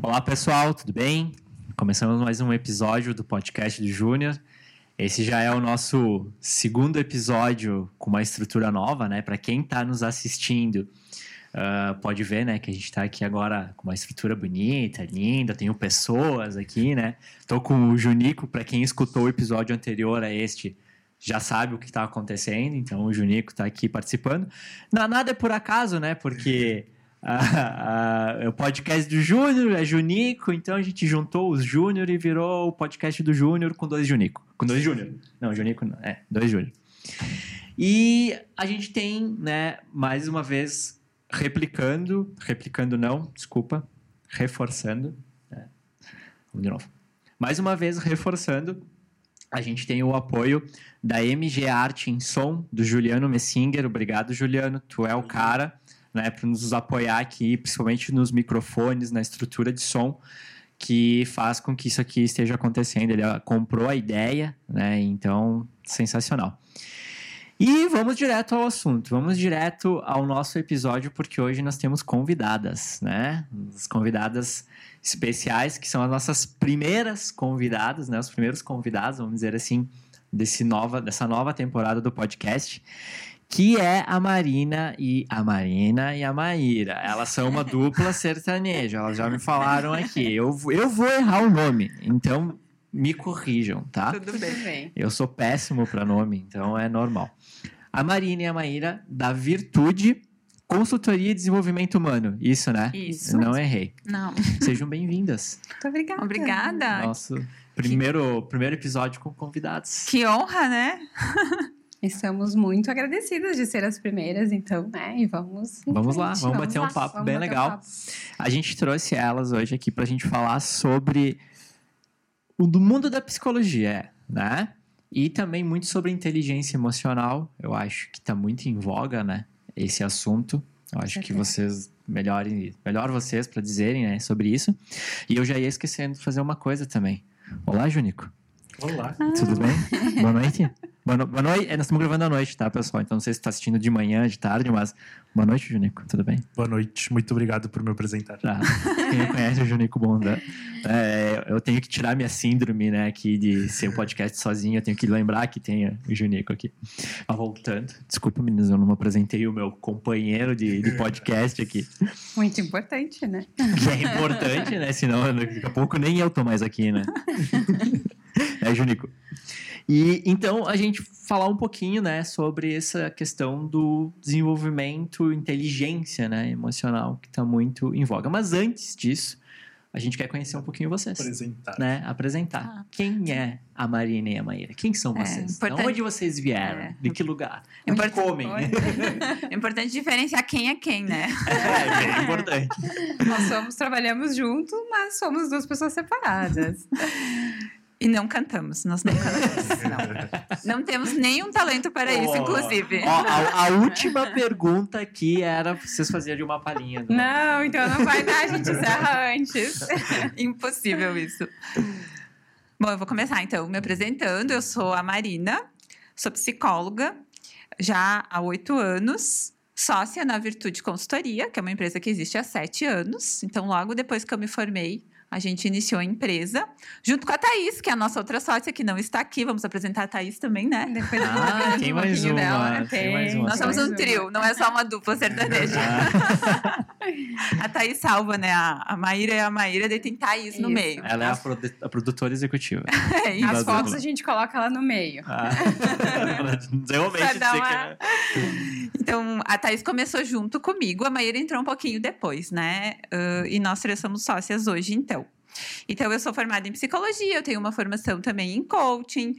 Olá, pessoal, tudo bem? Começamos mais um episódio do podcast do Júnior. Esse já é o nosso segundo episódio com uma estrutura nova, né? Para quem está nos assistindo, uh, pode ver, né, que a gente está aqui agora com uma estrutura bonita, linda. Tenho pessoas aqui, né? Estou com o Junico. Para quem escutou o episódio anterior a este, já sabe o que está acontecendo. Então, o Junico está aqui participando. Não, nada é por acaso, né? Porque o podcast do Júnior é Junico, então a gente juntou os Júnior e virou o podcast do Júnior com dois Junico. Com dois Júnior. Não, Junico não. É, dois Júnior. E a gente tem, né, mais uma vez, replicando, replicando não, desculpa, reforçando. Né? Vamos de novo. Mais uma vez, reforçando, a gente tem o apoio da MG Arte em Som, do Juliano Messinger. Obrigado, Juliano, tu é o cara né, para nos apoiar aqui, principalmente nos microfones, na estrutura de som, que faz com que isso aqui esteja acontecendo. Ele comprou a ideia, né? Então, sensacional. E vamos direto ao assunto, vamos direto ao nosso episódio, porque hoje nós temos convidadas, né? As convidadas especiais, que são as nossas primeiras convidadas, né? Os primeiros convidados, vamos dizer assim, desse nova, dessa nova temporada do podcast que é a Marina e a Marina e a Maíra. Elas são uma dupla sertaneja, elas já me falaram aqui. Eu, eu vou errar o nome, então me corrijam, tá? Tudo bem. Eu sou péssimo para nome, então é normal. A Marina e a Maíra da Virtude Consultoria e Desenvolvimento Humano. Isso, né? Isso. Não errei. Não. Sejam bem-vindas. Muito obrigada. Obrigada. Nosso primeiro, que... primeiro episódio com convidados. Que honra, né? Estamos muito agradecidas de ser as primeiras, então, né? E vamos. Vamos lá, vamos, vamos bater lá, um papo bem legal. Um papo. A gente trouxe elas hoje aqui para a gente falar sobre o do mundo da psicologia, né? E também muito sobre inteligência emocional. Eu acho que está muito em voga, né? Esse assunto. Eu acho que vocês melhorem, melhor vocês para dizerem, né, sobre isso. E eu já ia esquecendo de fazer uma coisa também. Olá, Junico. Olá. Tudo bem? Boa noite. Boa, no... boa noite. É, nós estamos gravando à noite, tá, pessoal? Então não sei se está assistindo de manhã, de tarde, mas boa noite, Junico. Tudo bem? Boa noite. Muito obrigado por me apresentar. Ah, quem conhece o Junico Bonda, é, eu tenho que tirar minha síndrome, né, aqui de ser um podcast sozinho. Eu tenho que lembrar que tem o Junico aqui. Mas voltando, desculpa, meninas, eu não apresentei o meu companheiro de, de podcast aqui. Muito importante, né? Que é importante, né? Senão daqui a pouco nem eu tô mais aqui, né? é, Junico. E então a gente falar um pouquinho, né, sobre essa questão do desenvolvimento, inteligência, né, emocional que está muito em voga. Mas antes disso, a gente quer conhecer um pouquinho vocês. Apresentar. Né? Apresentar. Ah. Quem é a Marina e a Maíra? Quem são é, vocês? Importante... De onde vocês vieram? É. De que lugar? Onde Import... comem? É importante diferenciar quem é quem, né? É, é importante. Nós somos, trabalhamos junto, mas somos duas pessoas separadas. E não cantamos, nós não cantamos. Não, não temos nenhum talento para oh, isso, inclusive. Oh, a, a, última pergunta aqui era vocês fazerem de uma palhinha. Não, não então não vai dar, a gente encerra antes. Impossível isso. Bom, eu vou começar então me apresentando. Eu sou a Marina, sou psicóloga já há oito anos, sócia na Virtude Consultoria, que é uma empresa que existe há sete anos. Então, logo depois que eu me formei, a gente iniciou a empresa, junto com a Thaís, que é a nossa outra sócia, que não está aqui. Vamos apresentar a Thaís também, né? Depois ah, tem, mais uma, dela. tem mais uma. Nós somos um trio, não é só uma dupla sertaneja. A Thaís salva, né? A, Maíra é a Maíra, daí tem Thaís isso. no meio. Ela é a, produ a produtora executiva. é isso. As fotos a gente coloca ela no meio. Ah. Realmente, uma... Então, a Thaís começou junto comigo, a Maíra entrou um pouquinho depois, né? Uh, e nós três somos sócias hoje, então. Então, eu sou formada em psicologia, eu tenho uma formação também em coaching.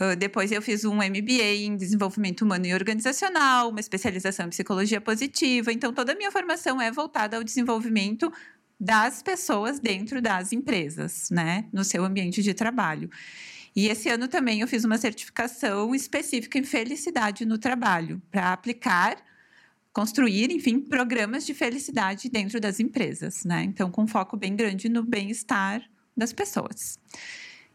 Uh, depois, eu fiz um MBA em desenvolvimento humano e organizacional, uma especialização em psicologia positiva. Então, toda a minha formação é voltada ao desenvolvimento das pessoas dentro das empresas, né, no seu ambiente de trabalho. E esse ano também eu fiz uma certificação específica em felicidade no trabalho, para aplicar construir, enfim, programas de felicidade dentro das empresas, né? Então, com foco bem grande no bem-estar das pessoas.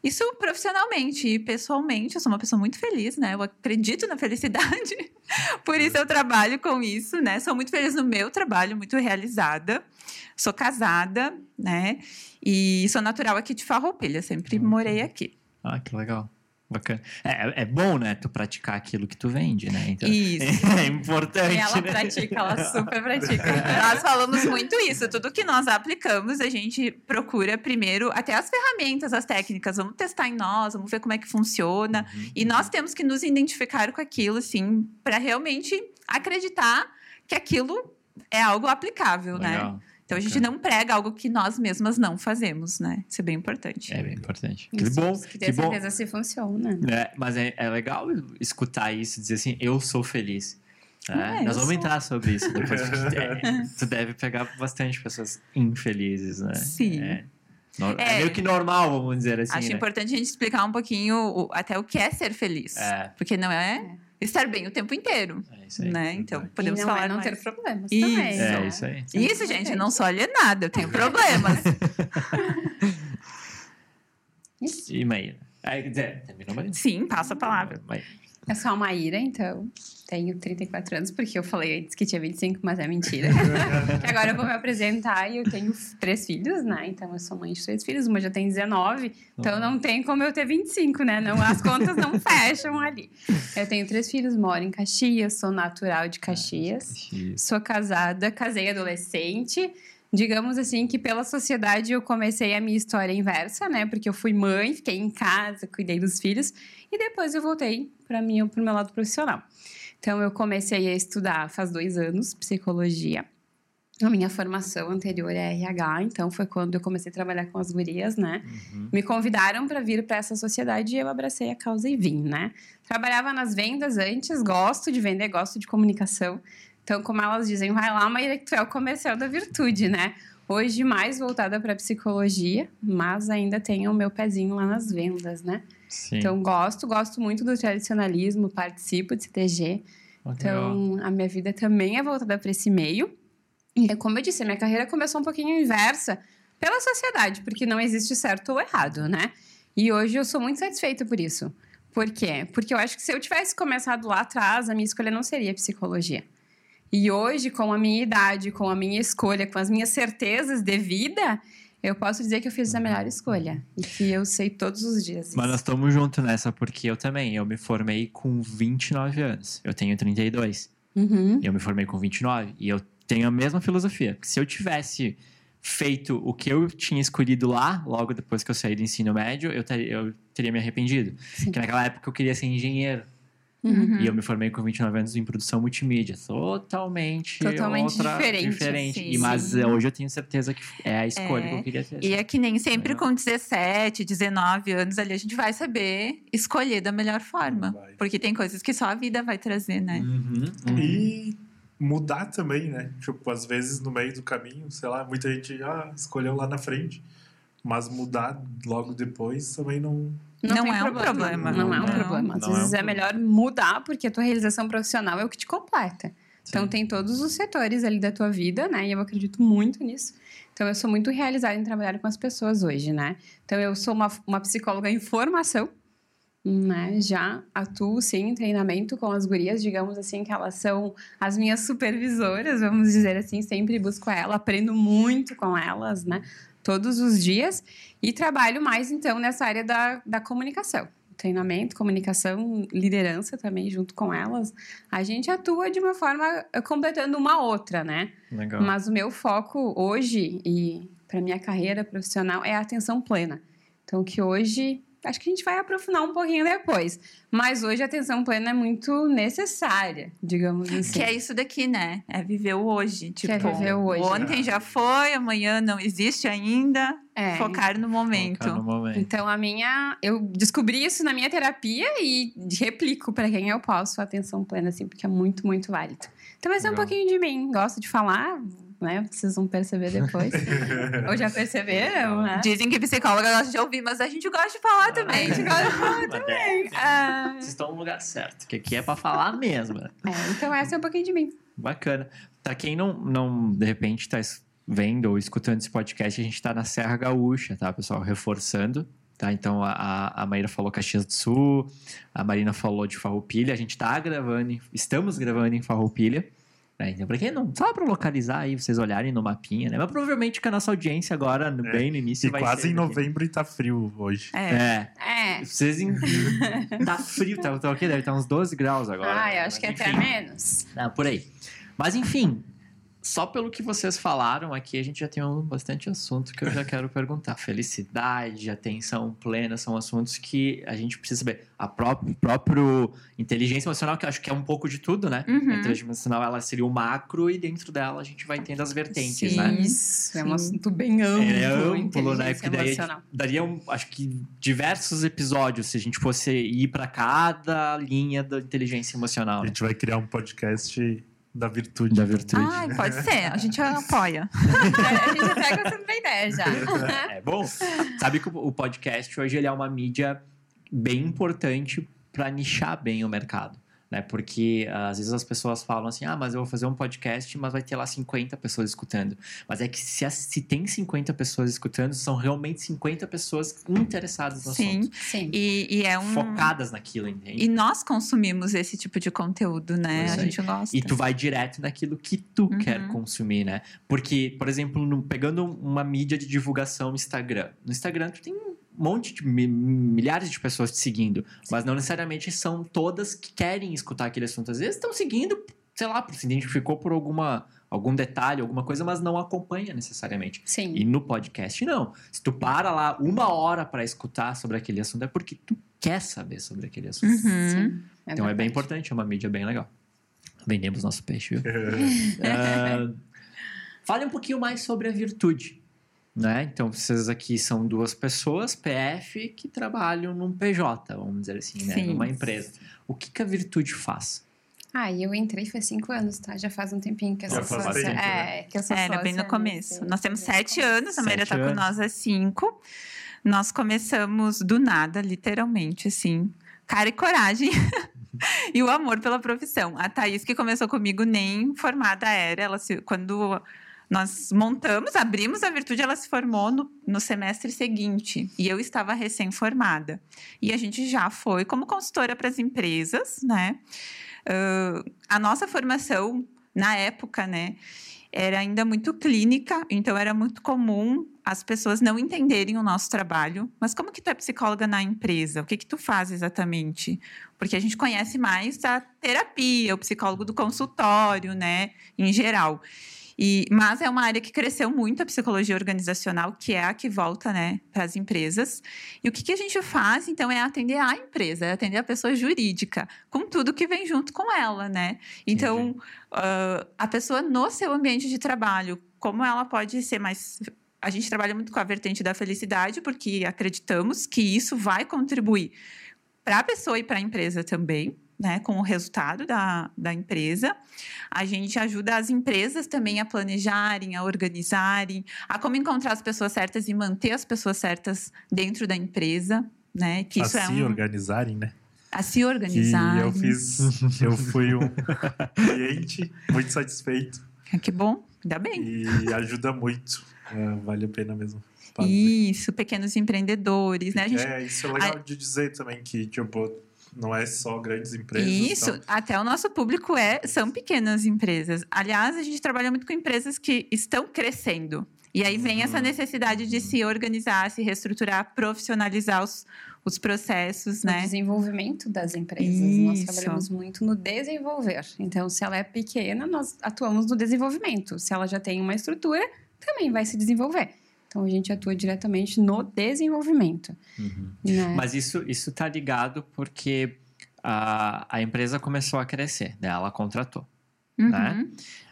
Isso profissionalmente e pessoalmente, eu sou uma pessoa muito feliz, né? Eu acredito na felicidade. Por isso eu trabalho com isso, né? Sou muito feliz no meu trabalho, muito realizada. Sou casada, né? E sou natural aqui de Farroupilha, sempre Uhum. morei aqui. Ah, que legal. Bacana. É, é bom, né? Tu praticar aquilo que tu vende, né? Então, Isso. é importante. Ela né? pratica, ela super pratica. Nós falamos muito isso. Tudo que nós aplicamos, a gente procura primeiro até as ferramentas, as técnicas. Vamos testar em nós, vamos ver como é que funciona. Uhum. E nós temos que nos identificar com aquilo, assim, para realmente acreditar que aquilo é algo aplicável, né? Então a gente não prega algo que nós mesmas não fazemos, né? Isso é bem importante. É bem importante. Que Isso, bom. Que Que bom. certeza se funciona. É, mas é, é legal escutar isso, dizer assim, eu sou feliz. É, É, nós vamos sou. entrar sobre isso depois. é, tu deve pegar bastante pessoas infelizes, né? Sim. É, é É. meio que normal, vamos dizer assim. Acho né? importante a gente explicar um pouquinho o- até o que é ser feliz. É. Porque não é estar bem o tempo inteiro, É isso aí. né? Então, podemos não falar é não mais. ter problemas Isso. também. É, né? isso aí. Isso, gente, eu não sou alienada, eu tenho problemas. Isso. E Maíra? É, quer dizer, terminou Maíra? Sim, passo a palavra. Maíra. Eu sou a Maíra, então tenho 34 anos, porque eu falei antes que tinha 25, mas é mentira. Agora eu vou me apresentar e eu tenho três filhos, né? Então eu sou mãe de três filhos, uma já tem 19, então não tem como eu ter 25, né? Não, as contas não fecham ali. Eu tenho três filhos, moro em Caxias, sou natural de Caxias. Sou casada, casei adolescente. Digamos assim que pela sociedade eu comecei a minha história inversa, né? Porque eu fui mãe, fiquei em casa, cuidei dos filhos e depois eu voltei para mim, para o meu lado profissional. Então eu comecei a estudar faz dois anos psicologia. A minha formação anterior é RH, então foi quando eu comecei a trabalhar com as gurias, né? Uhum. Me convidaram para vir para essa sociedade e eu abracei a causa e vim, né? Trabalhava nas vendas antes, gosto de vender, gosto de comunicação. Então, como elas dizem, vai lá, Maíra, que tu é o comercial da virtude, né? Hoje mais voltada para psicologia, mas ainda tenho o meu pezinho lá nas vendas, né? Sim. Então, gosto, gosto muito do tradicionalismo, participo de CTG. Então, a minha vida também é voltada para esse meio. E, como eu disse, a minha carreira começou um pouquinho inversa pela sociedade, porque não existe certo ou errado, né? E hoje eu sou muito satisfeita por isso. Por quê? Porque eu acho que se eu tivesse começado lá atrás, a minha escolha não seria psicologia. E hoje, com a minha idade, com a minha escolha, com as minhas certezas de vida, eu posso dizer que eu fiz a melhor escolha. E que eu sei todos os dias. isso. Mas nós estamos juntos nessa, porque eu também. Eu me formei com 29 anos. Eu tenho 32. Uhum. E eu me formei com 29. E eu tenho a mesma filosofia. Se eu tivesse feito o que eu tinha escolhido lá, logo depois que eu saí do ensino médio, eu, ter- eu teria me arrependido. Sim. Porque naquela época eu queria ser engenheiro. Uhum. E eu me formei com 29 anos em produção multimídia. Totalmente, Totalmente outra, diferente, diferente. sim, E, mas sim. eh, hoje eu tenho certeza que é a escolha É, que eu queria ter. E é que nem sempre Legal. com 17, 19 anos ali a gente vai saber escolher da melhor forma. Vai. Porque tem coisas que só a vida vai trazer, né? Uhum, uhum. E mudar também, né? Tipo, às vezes no meio do caminho, sei lá, muita gente ah, escolheu lá na frente. Mas mudar logo depois também não. Não tem é um problema. Não é um Não, problema. Às não é um vezes é, problema. melhor mudar, porque a tua realização profissional é o que te completa. Então, Sim. tem todos os setores ali da tua vida, né? E eu acredito muito nisso. Então, eu sou muito realizada em trabalhar com as pessoas hoje, né? Então, eu sou uma, uma psicóloga em formação, né? Já atuo, sim, em treinamento com as gurias, digamos assim, que elas são as minhas supervisoras, vamos dizer assim. Sempre busco ela, aprendo muito com elas, né? Todos os dias. E trabalho mais, então, nessa área da, da comunicação. Treinamento, comunicação, liderança também, junto com elas. A gente atua de uma forma eh, completando uma outra, né? Legal. Mas o meu foco hoje e para minha carreira profissional é a atenção plena. Então, que hoje, acho que a gente vai aprofundar um pouquinho depois. Mas hoje a atenção plena é muito necessária, digamos assim. Que é isso daqui, né? É viver o hoje. Tipo, é viver o hoje. Ontem já foi, amanhã não existe ainda. É. Focar no momento. Focar no momento. Então, a minha. Eu descobri isso na minha terapia e replico para quem eu posso a atenção plena, assim, porque é muito, muito válido. Então, é um Legal. pouquinho de mim. Gosto de falar, né? Vocês vão perceber depois. Ou já perceberam, né? Dizem que psicóloga gosta de ouvir, mas a gente gosta de falar também. A gente gosta de falar também. Ah, Vocês estão no lugar certo, que aqui é pra falar mesmo. né? É, então, essa é um pouquinho de mim. Bacana. Pra quem não, não de repente, tá vendo ou escutando esse podcast, a gente tá na Serra Gaúcha, tá, pessoal? Reforçando, Tá, então a, a Maíra falou Caxias do Sul, a Marina falou de Farroupilha, a gente tá gravando, estamos gravando em Farroupilha. Né? Então, pra quem não, só pra localizar aí, vocês olharem no mapinha, né? Mas provavelmente que a nossa audiência agora, no- É, bem no início, E vai quase ser em daqui. novembro e tá frio hoje. É. É. É. Vocês. Em... tá frio, tá, tá o quê? Deve estar uns 12 graus agora. Ah, eu acho que Mas, até menos. Não, por aí. Mas enfim, só pelo que vocês falaram aqui, a gente já tem um bastante assunto que eu já quero perguntar. Felicidade, atenção plena, são assuntos que a gente precisa saber. A própria próprio inteligência emocional, que eu acho que é um pouco de tudo, né? Uhum. A inteligência emocional, ela seria o macro e dentro dela a gente vai tendo as vertentes, Sim. né? Isso, é um assunto bem amplo. É amplo, né? inteligência Porque daí emocional. daria, um, acho que, diversos episódios se a gente fosse ir para cada linha da inteligência emocional. A né? gente vai criar um podcast da virtude. Da virtude. Ai, pode ser. A gente apoia. a gente até gostando da ideia já. É bom. Sabe que o o podcast hoje ele é uma mídia bem importante para nichar bem o mercado. Né? Porque às vezes as pessoas falam assim: ah, mas eu vou fazer um podcast, mas vai ter lá 50 pessoas escutando. Mas é que se, se tem 50 pessoas escutando, são realmente 50 pessoas interessadas no Sim. assunto. Sim. E, e é um. Focadas naquilo, entende? E nós consumimos esse tipo de conteúdo, né? Pois a é. gente gosta. E tu vai direto naquilo que tu Uhum. quer consumir, né? Porque, por exemplo, no- pegando uma mídia de divulgação no Instagram. No Instagram, tu tem monte de mi- milhares de pessoas te seguindo, mas não necessariamente são todas que querem escutar aquele assunto. Às vezes estão seguindo, sei lá, se identificou por alguma, algum detalhe, alguma coisa, mas não acompanha necessariamente. Sim. E no podcast, não. Se tu para lá uma hora para escutar sobre aquele assunto, é porque tu quer saber sobre aquele assunto. Uhum. Sim, Então é bem verdade. importante, é uma mídia bem legal. Vendemos nosso peixe, viu? Ah, fale um pouquinho mais sobre a virtude. Né? Então, vocês aqui são duas pessoas, PF, que trabalham num PJ, vamos dizer assim, né? Sim. numa empresa. O que, que a virtude faz? Ah, e eu entrei faz cinco anos, tá? Já faz um tempinho que eu Já sou sócia. tempo, É, que eu sou Era bem no sócia começo. nesse- Nós temos sete anos, a Maíra Sete tá com nós há cinco. Nós começamos do nada, literalmente, assim. Cara e coragem. e o amor pela profissão. A Thaís, que começou comigo, nem formada era. Ela se, quando nós montamos, abrimos a Virtude, ela se formou no, no semestre seguinte. E eu estava recém-formada. E a gente já foi como consultora para as empresas, né? Ah, a nossa formação, na época, né? Era ainda muito clínica, então era muito comum as pessoas não entenderem o nosso trabalho. Mas como que tu é psicóloga na empresa? O que que tu faz exatamente? Porque a gente conhece mais a terapia, o psicólogo do consultório, né? Em geral. E, mas é uma área que cresceu muito a psicologia organizacional, que é a que volta né, para as empresas. E o que, que a gente faz, então, é atender a empresa, é atender a pessoa jurídica, com tudo que vem junto com ela, né? Então, ah, a pessoa no seu ambiente de trabalho, como ela pode ser mais. A gente trabalha muito com a vertente da felicidade, porque acreditamos que isso vai contribuir para a pessoa e para a empresa também, né, com o resultado da, da empresa. A gente ajuda as empresas também a planejarem, a organizarem, a como encontrar as pessoas certas e manter as pessoas certas dentro da empresa, né? Que isso a é se um, organizarem, né? a se Que organizar. eu fiz, eu fui um cliente muito satisfeito Que bom, ainda bem. e ajuda muito. É, vale a pena mesmo. fazer. Isso, pequenos empreendedores, né? A gente É, isso é legal de dizer também que, tipo, não é só grandes empresas. Isso, então, até o nosso público é são pequenas empresas. Aliás, a gente trabalha muito com empresas que estão crescendo. E aí vem essa Uhum. necessidade de se organizar, se reestruturar, profissionalizar os, os processos, No né? desenvolvimento das empresas. Nós Isso. trabalhamos muito no desenvolver. Então, se ela é pequena, nós atuamos no desenvolvimento. Se ela já tem uma estrutura, também vai se desenvolver. Então, a gente atua diretamente no desenvolvimento. Né? Mas isso, isso tá ligado porque a, a empresa começou a crescer, né? Ela contratou. Uhum. né?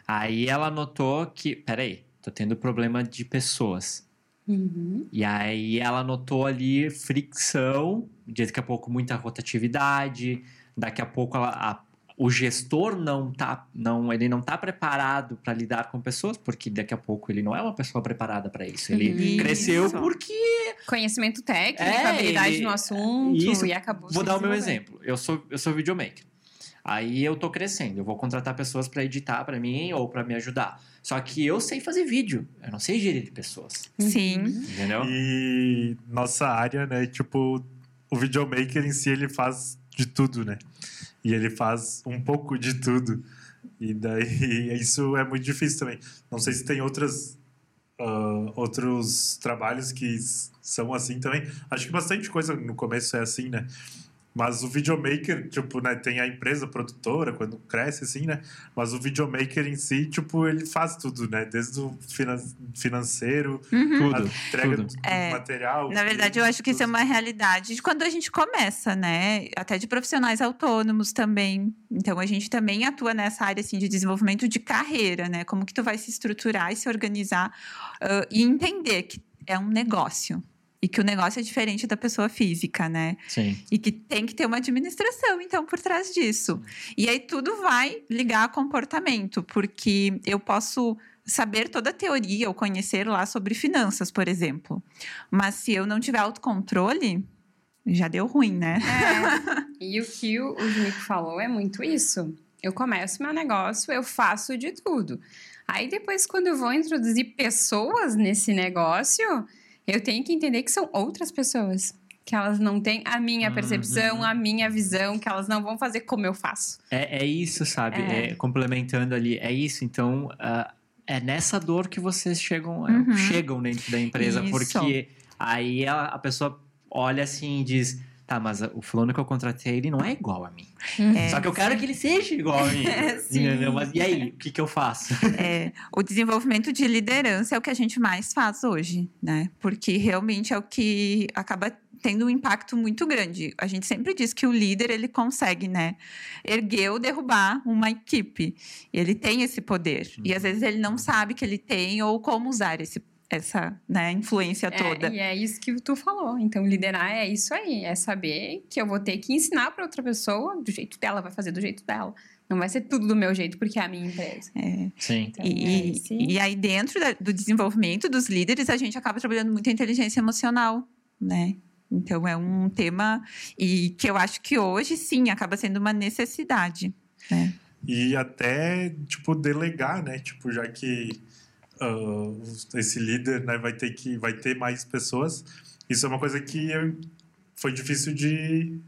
Aí ela notou que, peraí, tô tendo problema de pessoas. Uhum. E aí ela notou ali fricção, daqui a pouco muita rotatividade, daqui a pouco ela- a- o gestor não tá, não, ele não tá preparado para lidar com pessoas, porque daqui a pouco ele não é uma pessoa preparada para isso. Ele Uhum. cresceu Isso. porque Conhecimento técnico, É, habilidade ele- no assunto Isso. e acabou Vou dar o meu exemplo. Eu sou, eu sou videomaker. Aí eu tô crescendo, eu vou contratar pessoas para editar para mim ou para me ajudar. Só que eu sei fazer vídeo, eu não sei gerir pessoas, Sim. entendeu? E nossa área, né? Tipo, o videomaker em si, ele faz de tudo, né? E ele faz um pouco de tudo. E daí, isso é muito difícil também. Não sei se tem outras, ah, outros trabalhos que são assim também. Acho que bastante coisa no começo é assim, né? Mas o videomaker, tipo, né, tem a empresa produtora quando cresce, assim, né? Mas o videomaker em si, tipo, ele faz tudo, né? Desde o finan financeiro, Uhum. a Tudo, entrega tudo. do É, material. Na verdade, eu acho que isso é uma realidade de quando a gente começa, né? Até de profissionais autônomos também. Então, a gente também atua nessa área assim, de desenvolvimento de carreira, né? Como que tu vai se estruturar e se organizar ah, e entender que é um negócio. E que o negócio é diferente da pessoa física, né? Sim. E que tem que ter uma administração, então, por trás disso. E aí tudo vai ligar a comportamento, porque eu posso saber toda a teoria ou conhecer lá sobre finanças, por exemplo. Mas se eu não tiver autocontrole, já deu ruim, né? É. E o que o, o Junico falou é muito isso. Eu começo meu negócio, eu faço de tudo. Aí depois, quando eu vou introduzir pessoas nesse negócio, eu tenho que entender que são outras pessoas. Que elas não têm a minha Uhum. percepção, a minha visão, que elas não vão fazer como eu faço. É, é isso, sabe? É. É, complementando ali, é isso. Então, ah, é nessa dor que vocês chegam, é, Uhum. chegam dentro da empresa, Isso. porque aí a, a pessoa olha assim e diz. Tá, mas o fulano que eu contratei, ele não é igual a mim. É, Só que eu quero que ele seja igual a mim. É, sim. Mas e aí, o que, que eu faço? É, o desenvolvimento de liderança é o que a gente mais faz hoje, né? Porque realmente é o que acaba tendo um impacto muito grande. A gente sempre diz que o líder ele consegue, né, erguer ou derrubar uma equipe. Ele tem esse poder e às vezes ele não sabe que ele tem ou como usar esse essa né, influência toda. É, e é isso que tu falou. Então, liderar é isso aí. É saber que eu vou ter que ensinar para outra pessoa do jeito dela, vai fazer do jeito dela. Não vai ser tudo do meu jeito, porque é a minha empresa. É. Sim. Então, E, é esse- e aí, dentro da- do desenvolvimento dos líderes, a gente acaba trabalhando muito a inteligência emocional, né? Então, é um tema e que eu acho que hoje, sim, acaba sendo uma necessidade. Né? E até, tipo, delegar, né? Tipo, já que ah, esse líder né, vai ter que vai ter mais pessoas. Isso é uma coisa que eu- foi difícil de.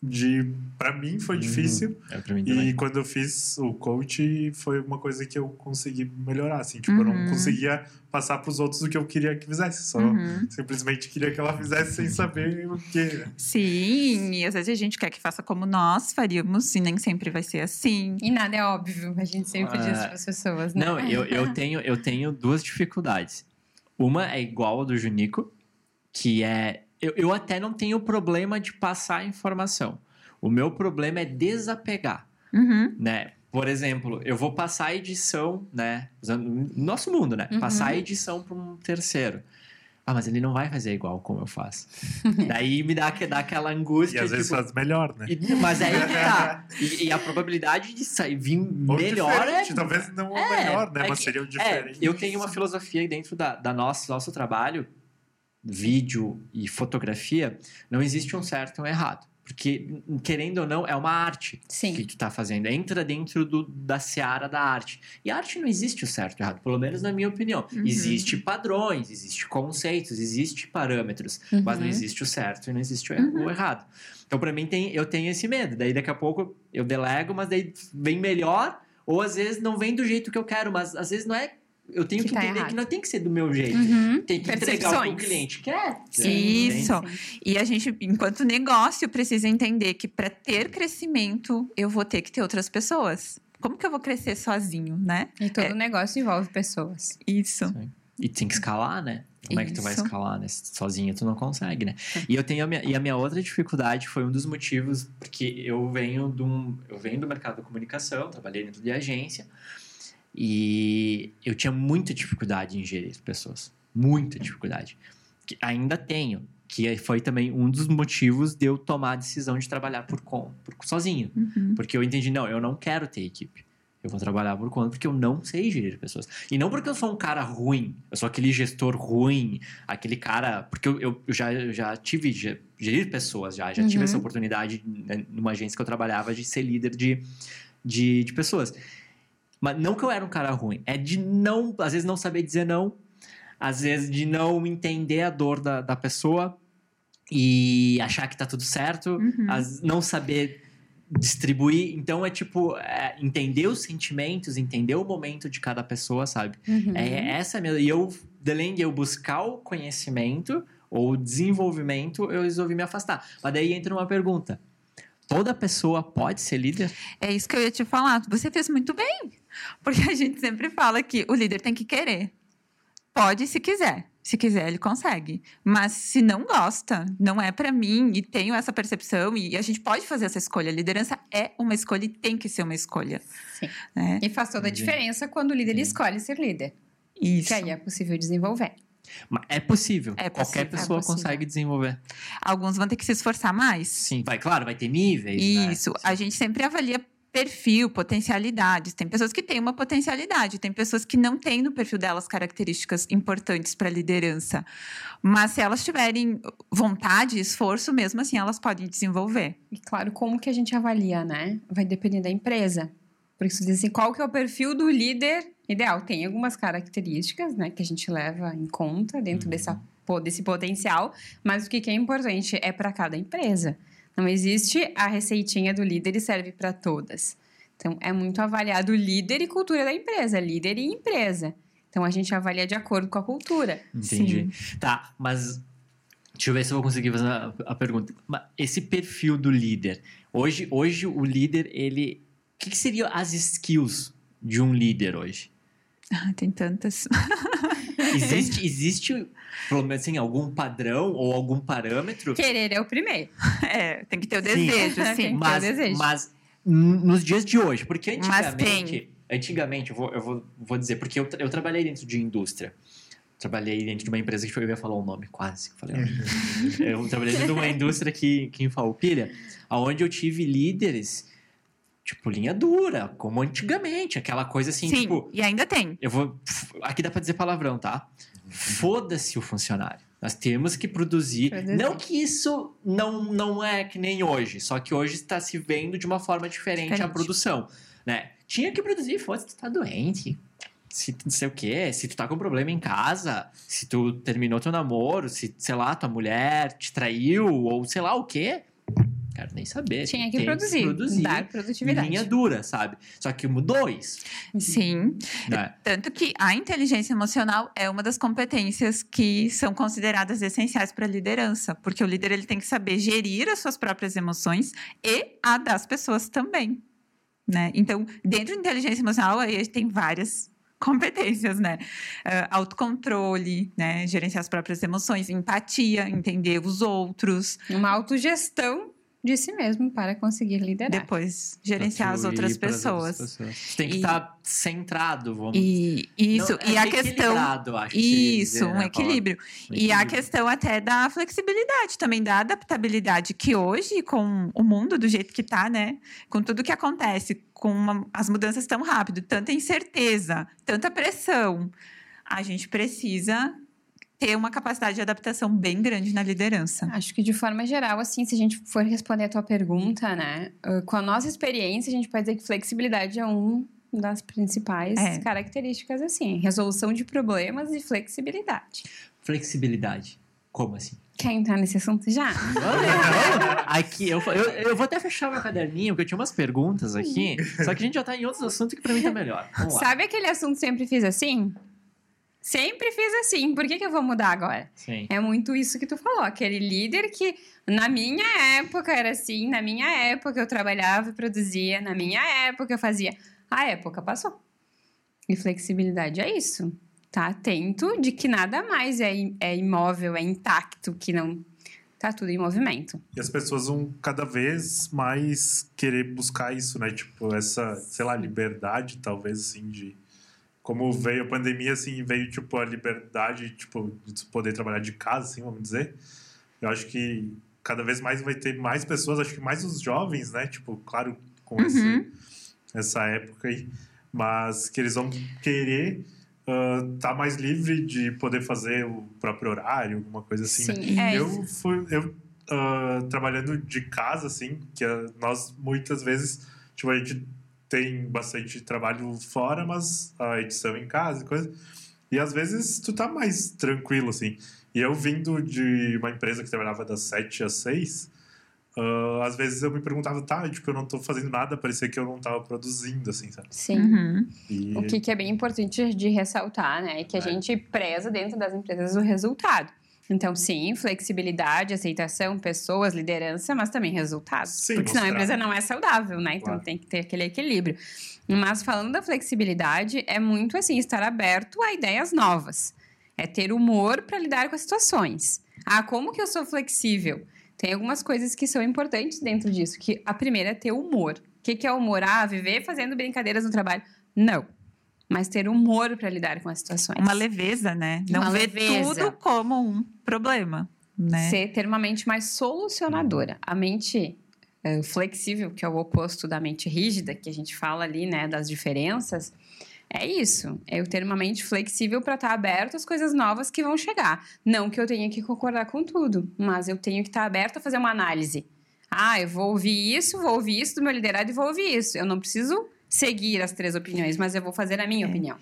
De para mim foi Uhum. difícil. É pra mim E quando eu fiz o coach, foi uma coisa que eu consegui melhorar. Assim, tipo, eu não Uhum. conseguia passar para os outros o que eu queria que fizesse. Só Uhum. simplesmente queria que ela fizesse sem saber o que. Sim, e às vezes a gente quer que faça como nós faríamos, e nem sempre vai ser assim. E nada é óbvio, a gente sempre diz Ah, para as pessoas, né? Não, eu, eu, tenho, eu tenho duas dificuldades. Uma é igual a do Junico, que é. Eu, eu até não tenho problema de passar a informação. O meu problema é desapegar, Uhum. né? Por exemplo, eu vou passar a edição, né? Usando no nosso mundo, né? Uhum. Passar a edição para um terceiro. Ah, mas ele não vai fazer igual como eu faço. Daí me dá, dá aquela E angústia. às vezes tipo, faz melhor, né? e- mas aí que tá. E, e a probabilidade de sair vir Ou melhor é talvez não o É, melhor, né? é Mas que- seria o É, diferente. eu tenho uma filosofia dentro da, da nosso, nosso trabalho, vídeo e fotografia, não existe um certo e um errado. Porque, querendo ou não, é uma arte que Sim. tu tá fazendo. Entra dentro do, da seara da arte. E a arte não existe o certo e o errado, pelo menos na minha opinião. Uhum. Existe padrões, existe conceitos, existe parâmetros, mas não Uhum. existe o certo e não existe o, er- o errado. Então, para mim, tem, eu tenho esse medo. Daí, daqui a pouco, eu delego, mas daí vem melhor, ou às vezes não vem do jeito que eu quero, mas às vezes não é. Eu tenho Que que, tá entender errado. que não tem que ser do meu jeito. Uhum. Tem que entregar o que o cliente quer. Isso. E a gente, enquanto negócio, precisa entender que para ter crescimento, eu vou ter que ter outras pessoas. Como que eu vou crescer sozinho, né? E todo É. negócio envolve pessoas. Isso. E tem que escalar, né? Como é que tu vai Isso. escalar, né? Sozinho tu não consegue, né? E eu tenho a minha, e a minha outra dificuldade foi um dos motivos porque eu venho de um, eu venho do mercado da comunicação, trabalhei dentro de agência e eu tinha muita dificuldade em gerir pessoas, muita dificuldade. Que ainda tenho, que foi também um dos motivos de eu tomar a decisão de trabalhar por conta, por, sozinho. Uhum. Porque eu entendi, não, eu não quero ter equipe. Eu vou trabalhar por conta porque eu não sei gerir pessoas. E não porque eu sou um cara ruim, eu sou aquele gestor ruim, aquele cara. Porque eu, eu, eu já, eu já tive ge- gerir pessoas já. Já tive Uhum. essa oportunidade né, numa agência que eu trabalhava de ser líder de, de, de pessoas. Mas não que eu era um cara ruim, é de não, às vezes não saber dizer não, às vezes de não entender a dor da, da pessoa e achar que tá tudo certo, Uhum. as- não saber distribuir. Então é tipo, é, entender os sentimentos, entender o momento de cada pessoa, sabe? Uhum. É essa mesmo. E eu, além de eu buscar o conhecimento ou o desenvolvimento, eu resolvi me afastar. Mas daí entra uma pergunta. Toda pessoa pode ser líder? É isso que eu ia te falar. Você fez muito bem. Porque a gente sempre fala que o líder tem que querer. Pode se quiser. Se quiser, ele consegue. Mas se não gosta, não é para mim e tenho essa percepção e a gente pode fazer essa escolha. A liderança é uma escolha e tem que ser uma escolha. Sim. Né? E faz toda a diferença quando o líder Sim. escolhe ser líder. Isso. Que aí é possível desenvolver. Mas É possível. É Qualquer possível, é pessoa possível. consegue desenvolver. Alguns vão ter que se esforçar mais. Sim, vai, claro, vai ter níveis. né? Isso. A gente sempre avalia perfil, potencialidades. Tem pessoas que têm uma potencialidade, tem pessoas que não têm no perfil delas características importantes para liderança. Mas se elas tiverem vontade, esforço, mesmo assim, elas podem desenvolver. E claro, como que a gente avalia, né? Vai depender da empresa. Por isso diz assim, qual que é o perfil do líder ideal? Tem algumas características, né, que a gente leva em conta dentro Uhum. dessa, desse potencial, mas o que é importante é para cada empresa. Não existe a receitinha do líder e serve para todas. Então, é muito avaliado líder e cultura da empresa, líder e empresa. Então, a gente avalia de acordo com a cultura. Entendi. Tá, mas deixa eu ver se eu vou conseguir fazer a, a pergunta. Esse perfil do líder. Hoje, hoje o líder, ele. O que, que seriam as skills de um líder hoje? Ah, tem tantas. Existe, existe pelo menos assim, algum padrão ou algum parâmetro? Querer é o primeiro. É, tem que ter o Sim. desejo, Tem sim. que- mas, desejo. mas nos dias de hoje, porque Mas antigamente, antigamente eu, vou, eu vou, vou dizer, porque eu, eu trabalhei dentro de indústria. Trabalhei dentro de uma empresa que foi, eu ia falar o nome, quase. que Falei, eu trabalhei dentro de uma indústria aqui, aqui em Farroupilha, onde eu tive líderes, tipo, linha dura, como antigamente. Aquela coisa assim, Sim, tipo, e ainda tem. eu vou. Aqui dá pra dizer palavrão, tá? Foda-se o funcionário. Nós temos que produzir. Não que isso não, não é que nem hoje, só que hoje está se vendo de uma forma diferente, a Diferente. produção. Né? Tinha que produzir, foda-se, tu tá doente. Se tu não sei o quê, se tu tá com problema em casa, se tu terminou teu namoro, se, sei lá, tua mulher te traiu, ou sei lá o quê. Quero nem saber. Tinha que Tem produzir, produzir dar produtividade. linha dura, sabe? Só que mudou isso. Sim. Né? Tanto que a inteligência emocional é uma das competências que são consideradas essenciais para a liderança, porque o líder ele tem que saber gerir as suas próprias emoções e a das pessoas também, né? Então, dentro da inteligência emocional, aí a gente tem várias competências, né? Ah, autocontrole, né? Gerenciar as próprias emoções, empatia, entender os outros, Uma autogestão de si mesmo para conseguir liderar. depois gerenciar as outras pessoas. outras pessoas. Tu tem que E- estar centrado, vamos E isso, Não, e é a questão Isso, dizer, um né, equilíbrio. Um E a equilíbrio. questão até da flexibilidade, também da adaptabilidade, que hoje, com o mundo do jeito que tá, né? Com tudo que acontece, com uma- as mudanças tão rápido, tanta incerteza, tanta pressão, a gente precisa ter uma capacidade de adaptação bem grande na liderança. Acho que de forma geral, assim, se a gente for responder a tua pergunta, né? Com a nossa experiência, a gente pode dizer que flexibilidade é um das principais É. características, assim. Resolução de problemas e flexibilidade. Flexibilidade. Como assim? Quer entrar nesse assunto já? aqui, eu, eu, eu vou até fechar meu caderninho, porque eu tinha umas perguntas aqui, só que a gente já tá em outros assuntos que pra mim tá melhor. Vamos lá. Sabe aquele assunto sempre fiz assim? Sempre fiz assim. Por que, que eu vou mudar agora? Sim. É muito isso que tu falou. Aquele líder que, na minha época, era assim. Na minha época, eu trabalhava e produzia. Na minha época, eu fazia. A época passou. E flexibilidade é isso. Tá atento de que nada mais é, é imóvel, é intacto, que não... Tá tudo em movimento. E as pessoas vão cada vez mais querer buscar isso, né? Tipo, essa, sei lá, liberdade, talvez, assim, de... Como veio a pandemia, assim, veio, tipo, a liberdade, tipo, de poder trabalhar de casa, assim, vamos dizer. Eu acho que cada vez mais vai ter mais pessoas, acho que mais os jovens, né? Tipo, claro, com esse, Uhum. essa época aí. Mas que eles vão querer estar mais livre de poder fazer o próprio horário, alguma coisa assim, né? Sim, é Eu fui, eu ah, trabalhando de casa, assim, que ah, nós muitas vezes, tipo, a gente tem bastante trabalho fora, mas a edição em casa e coisa. E às vezes tu tá mais tranquilo, assim. E eu vindo de uma empresa que trabalhava das 7 às 6, ah, às vezes eu me perguntava, tá, tipo, eu não tô fazendo nada, parecia que eu não tava produzindo, assim, sabe? Sim. Uhum. E O que, que é bem importante de ressaltar, né? É que a É. gente preza dentro das empresas o resultado. Então, sim, flexibilidade, aceitação, pessoas, liderança, mas também resultado. Sim, Porque senão a empresa não é saudável, né? Então Claro. tem que ter aquele equilíbrio. Mas falando da flexibilidade, é muito assim, estar aberto a ideias novas. É ter humor para lidar com as situações. Ah, como que eu sou flexível? Tem algumas coisas que são importantes dentro disso. Que a primeira é ter humor. O que, que é humor? Ah, viver fazendo brincadeiras no trabalho. Não. Mas ter humor para lidar com as situações. Uma leveza, né? Não Uma ver leveza. tudo como um problema, né? Ser, ter uma mente mais solucionadora. A mente eh, flexível, que é o oposto da mente rígida, que a gente fala ali, né, das diferenças, é isso. É eu ter uma mente flexível para estar aberto às coisas novas que vão chegar. Não que eu tenha que concordar com tudo, mas eu tenho que estar aberto a fazer uma análise. Ah, eu vou ouvir isso, vou ouvir isso do meu liderado e vou ouvir isso. Eu não preciso seguir as três opiniões, mas eu vou fazer a minha É. opinião.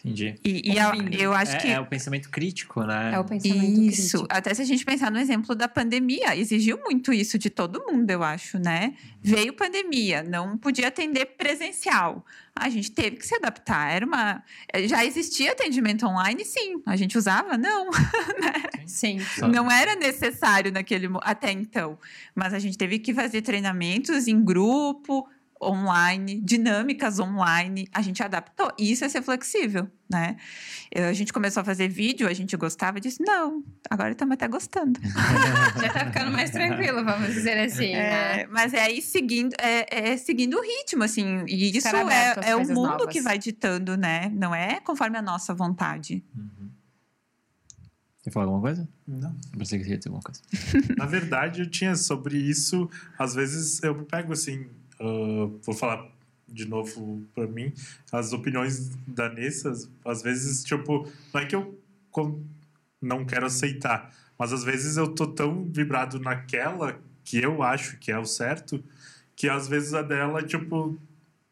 Entendi. E, e a- eu acho é, que é o pensamento crítico, né? É o pensamento Isso, crítico. até se a gente pensar no exemplo da pandemia, exigiu muito isso de todo mundo, eu acho, né? Veio pandemia, não podia atender presencial. A gente teve que se adaptar. Era uma. Já existia atendimento online, sim. A gente usava? Não. Sim. Só- Não era necessário naquele até então. Mas a gente teve que fazer treinamentos em grupo, online, dinâmicas online. A gente adaptou. E isso é ser flexível, né? A gente começou a fazer vídeo, a gente gostava disso. Não, agora estamos até gostando. Já tá ficando mais tranquilo, vamos dizer assim, né? É, mas é aí seguindo, é, é seguindo o ritmo, assim. E isso é, é o mundo novas. que vai ditando, né? Não é conforme a nossa vontade. Uhum. Quer falar alguma coisa? Não. Eu pensei que você ia dizer alguma coisa. Na verdade, eu tinha sobre isso. Às vezes eu me pego assim. Ah, vou falar de novo pra mim. As opiniões da Nessa, às vezes, tipo, não é que eu não quero aceitar, mas às vezes eu tô tão vibrado naquela que eu acho que é o certo, que às vezes a dela, tipo,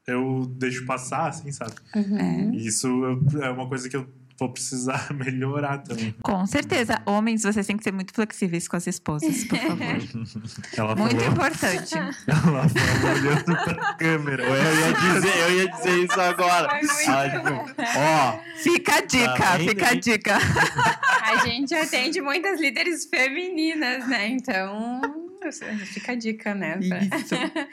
eu deixo passar, assim, sabe? Uhum. Isso eu- é uma coisa que eu vou precisar melhorar também. Com certeza. Homens, vocês têm que ser muito flexíveis com as esposas, por favor. Ela Muito falou, importante. ela falou olhando pra câmera. Eu ia dizer, eu ia dizer isso agora. Ela, tipo, ó, Fica a dica, Tá fica a hein? dica. A gente atende muitas líderes femininas, né? Então, fica a dica, né? pra-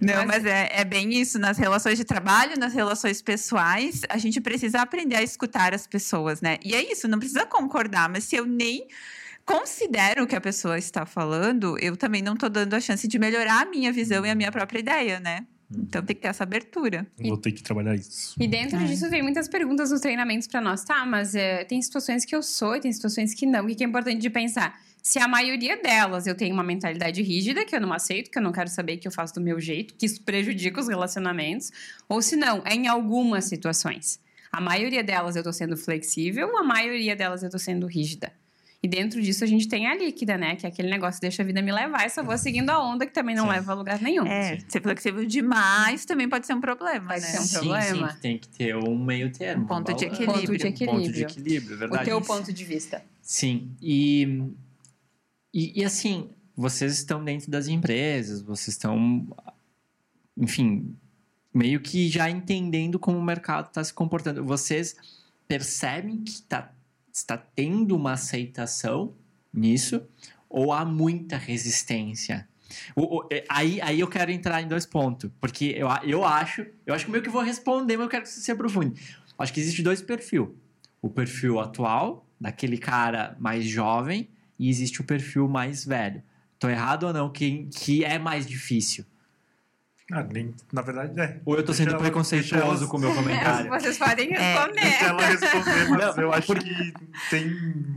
Não, Mas- mas é, é bem isso. Nas relações de trabalho, nas relações pessoais, a gente precisa aprender a escutar as pessoas, né? E é isso, não precisa concordar, mas se eu nem considero o que a pessoa está falando, eu também não estou dando a chance de melhorar a minha visão e a minha própria ideia, né? Então tem que ter essa abertura. Vou ter que trabalhar isso. E dentro É. disso vem muitas perguntas nos treinamentos para nós, tá? Mas é, tem situações que eu sou e tem situações que não. O que que é importante de pensar? Se a maioria delas eu tenho uma mentalidade rígida, que eu não aceito, que eu não quero saber que eu faço do meu jeito, que isso prejudica os relacionamentos, ou se não, é em algumas situações. A maioria delas eu tô sendo flexível, a maioria delas eu tô sendo rígida. E dentro disso a gente tem a líquida, né? Que é aquele negócio, deixa a vida me levar e só vou seguindo a onda, que também não Sim. leva a lugar nenhum. É, ser flexível demais também pode ser um problema, Pode né? ser um sim, problema. sim, tem que ter um meio termo. Um ponto de balanço. equilíbrio. Ponto de Um ponto de equilíbrio. equilíbrio, verdade. O teu ponto de vista. Sim, e, e, e assim, vocês estão dentro das empresas, vocês estão, enfim, meio que já entendendo como o mercado está se comportando. Vocês percebem que tá, está tendo uma aceitação nisso ou há muita resistência? O- o- é, aí, aí eu quero entrar em dois pontos, porque eu, eu acho, eu acho que meio que vou responder, mas eu quero que você se aprofunde. Acho que existe dois perfis. O perfil atual, daquele cara mais jovem, e existe o perfil mais velho. Tô errado ou não? Que, que é mais difícil? Ah, nem, na verdade, é. Ou eu tô Deixa sendo preconceituoso ela- com o meu comentário? Vocês podem responder. Deixa ela responder, mas Não, eu acho que tem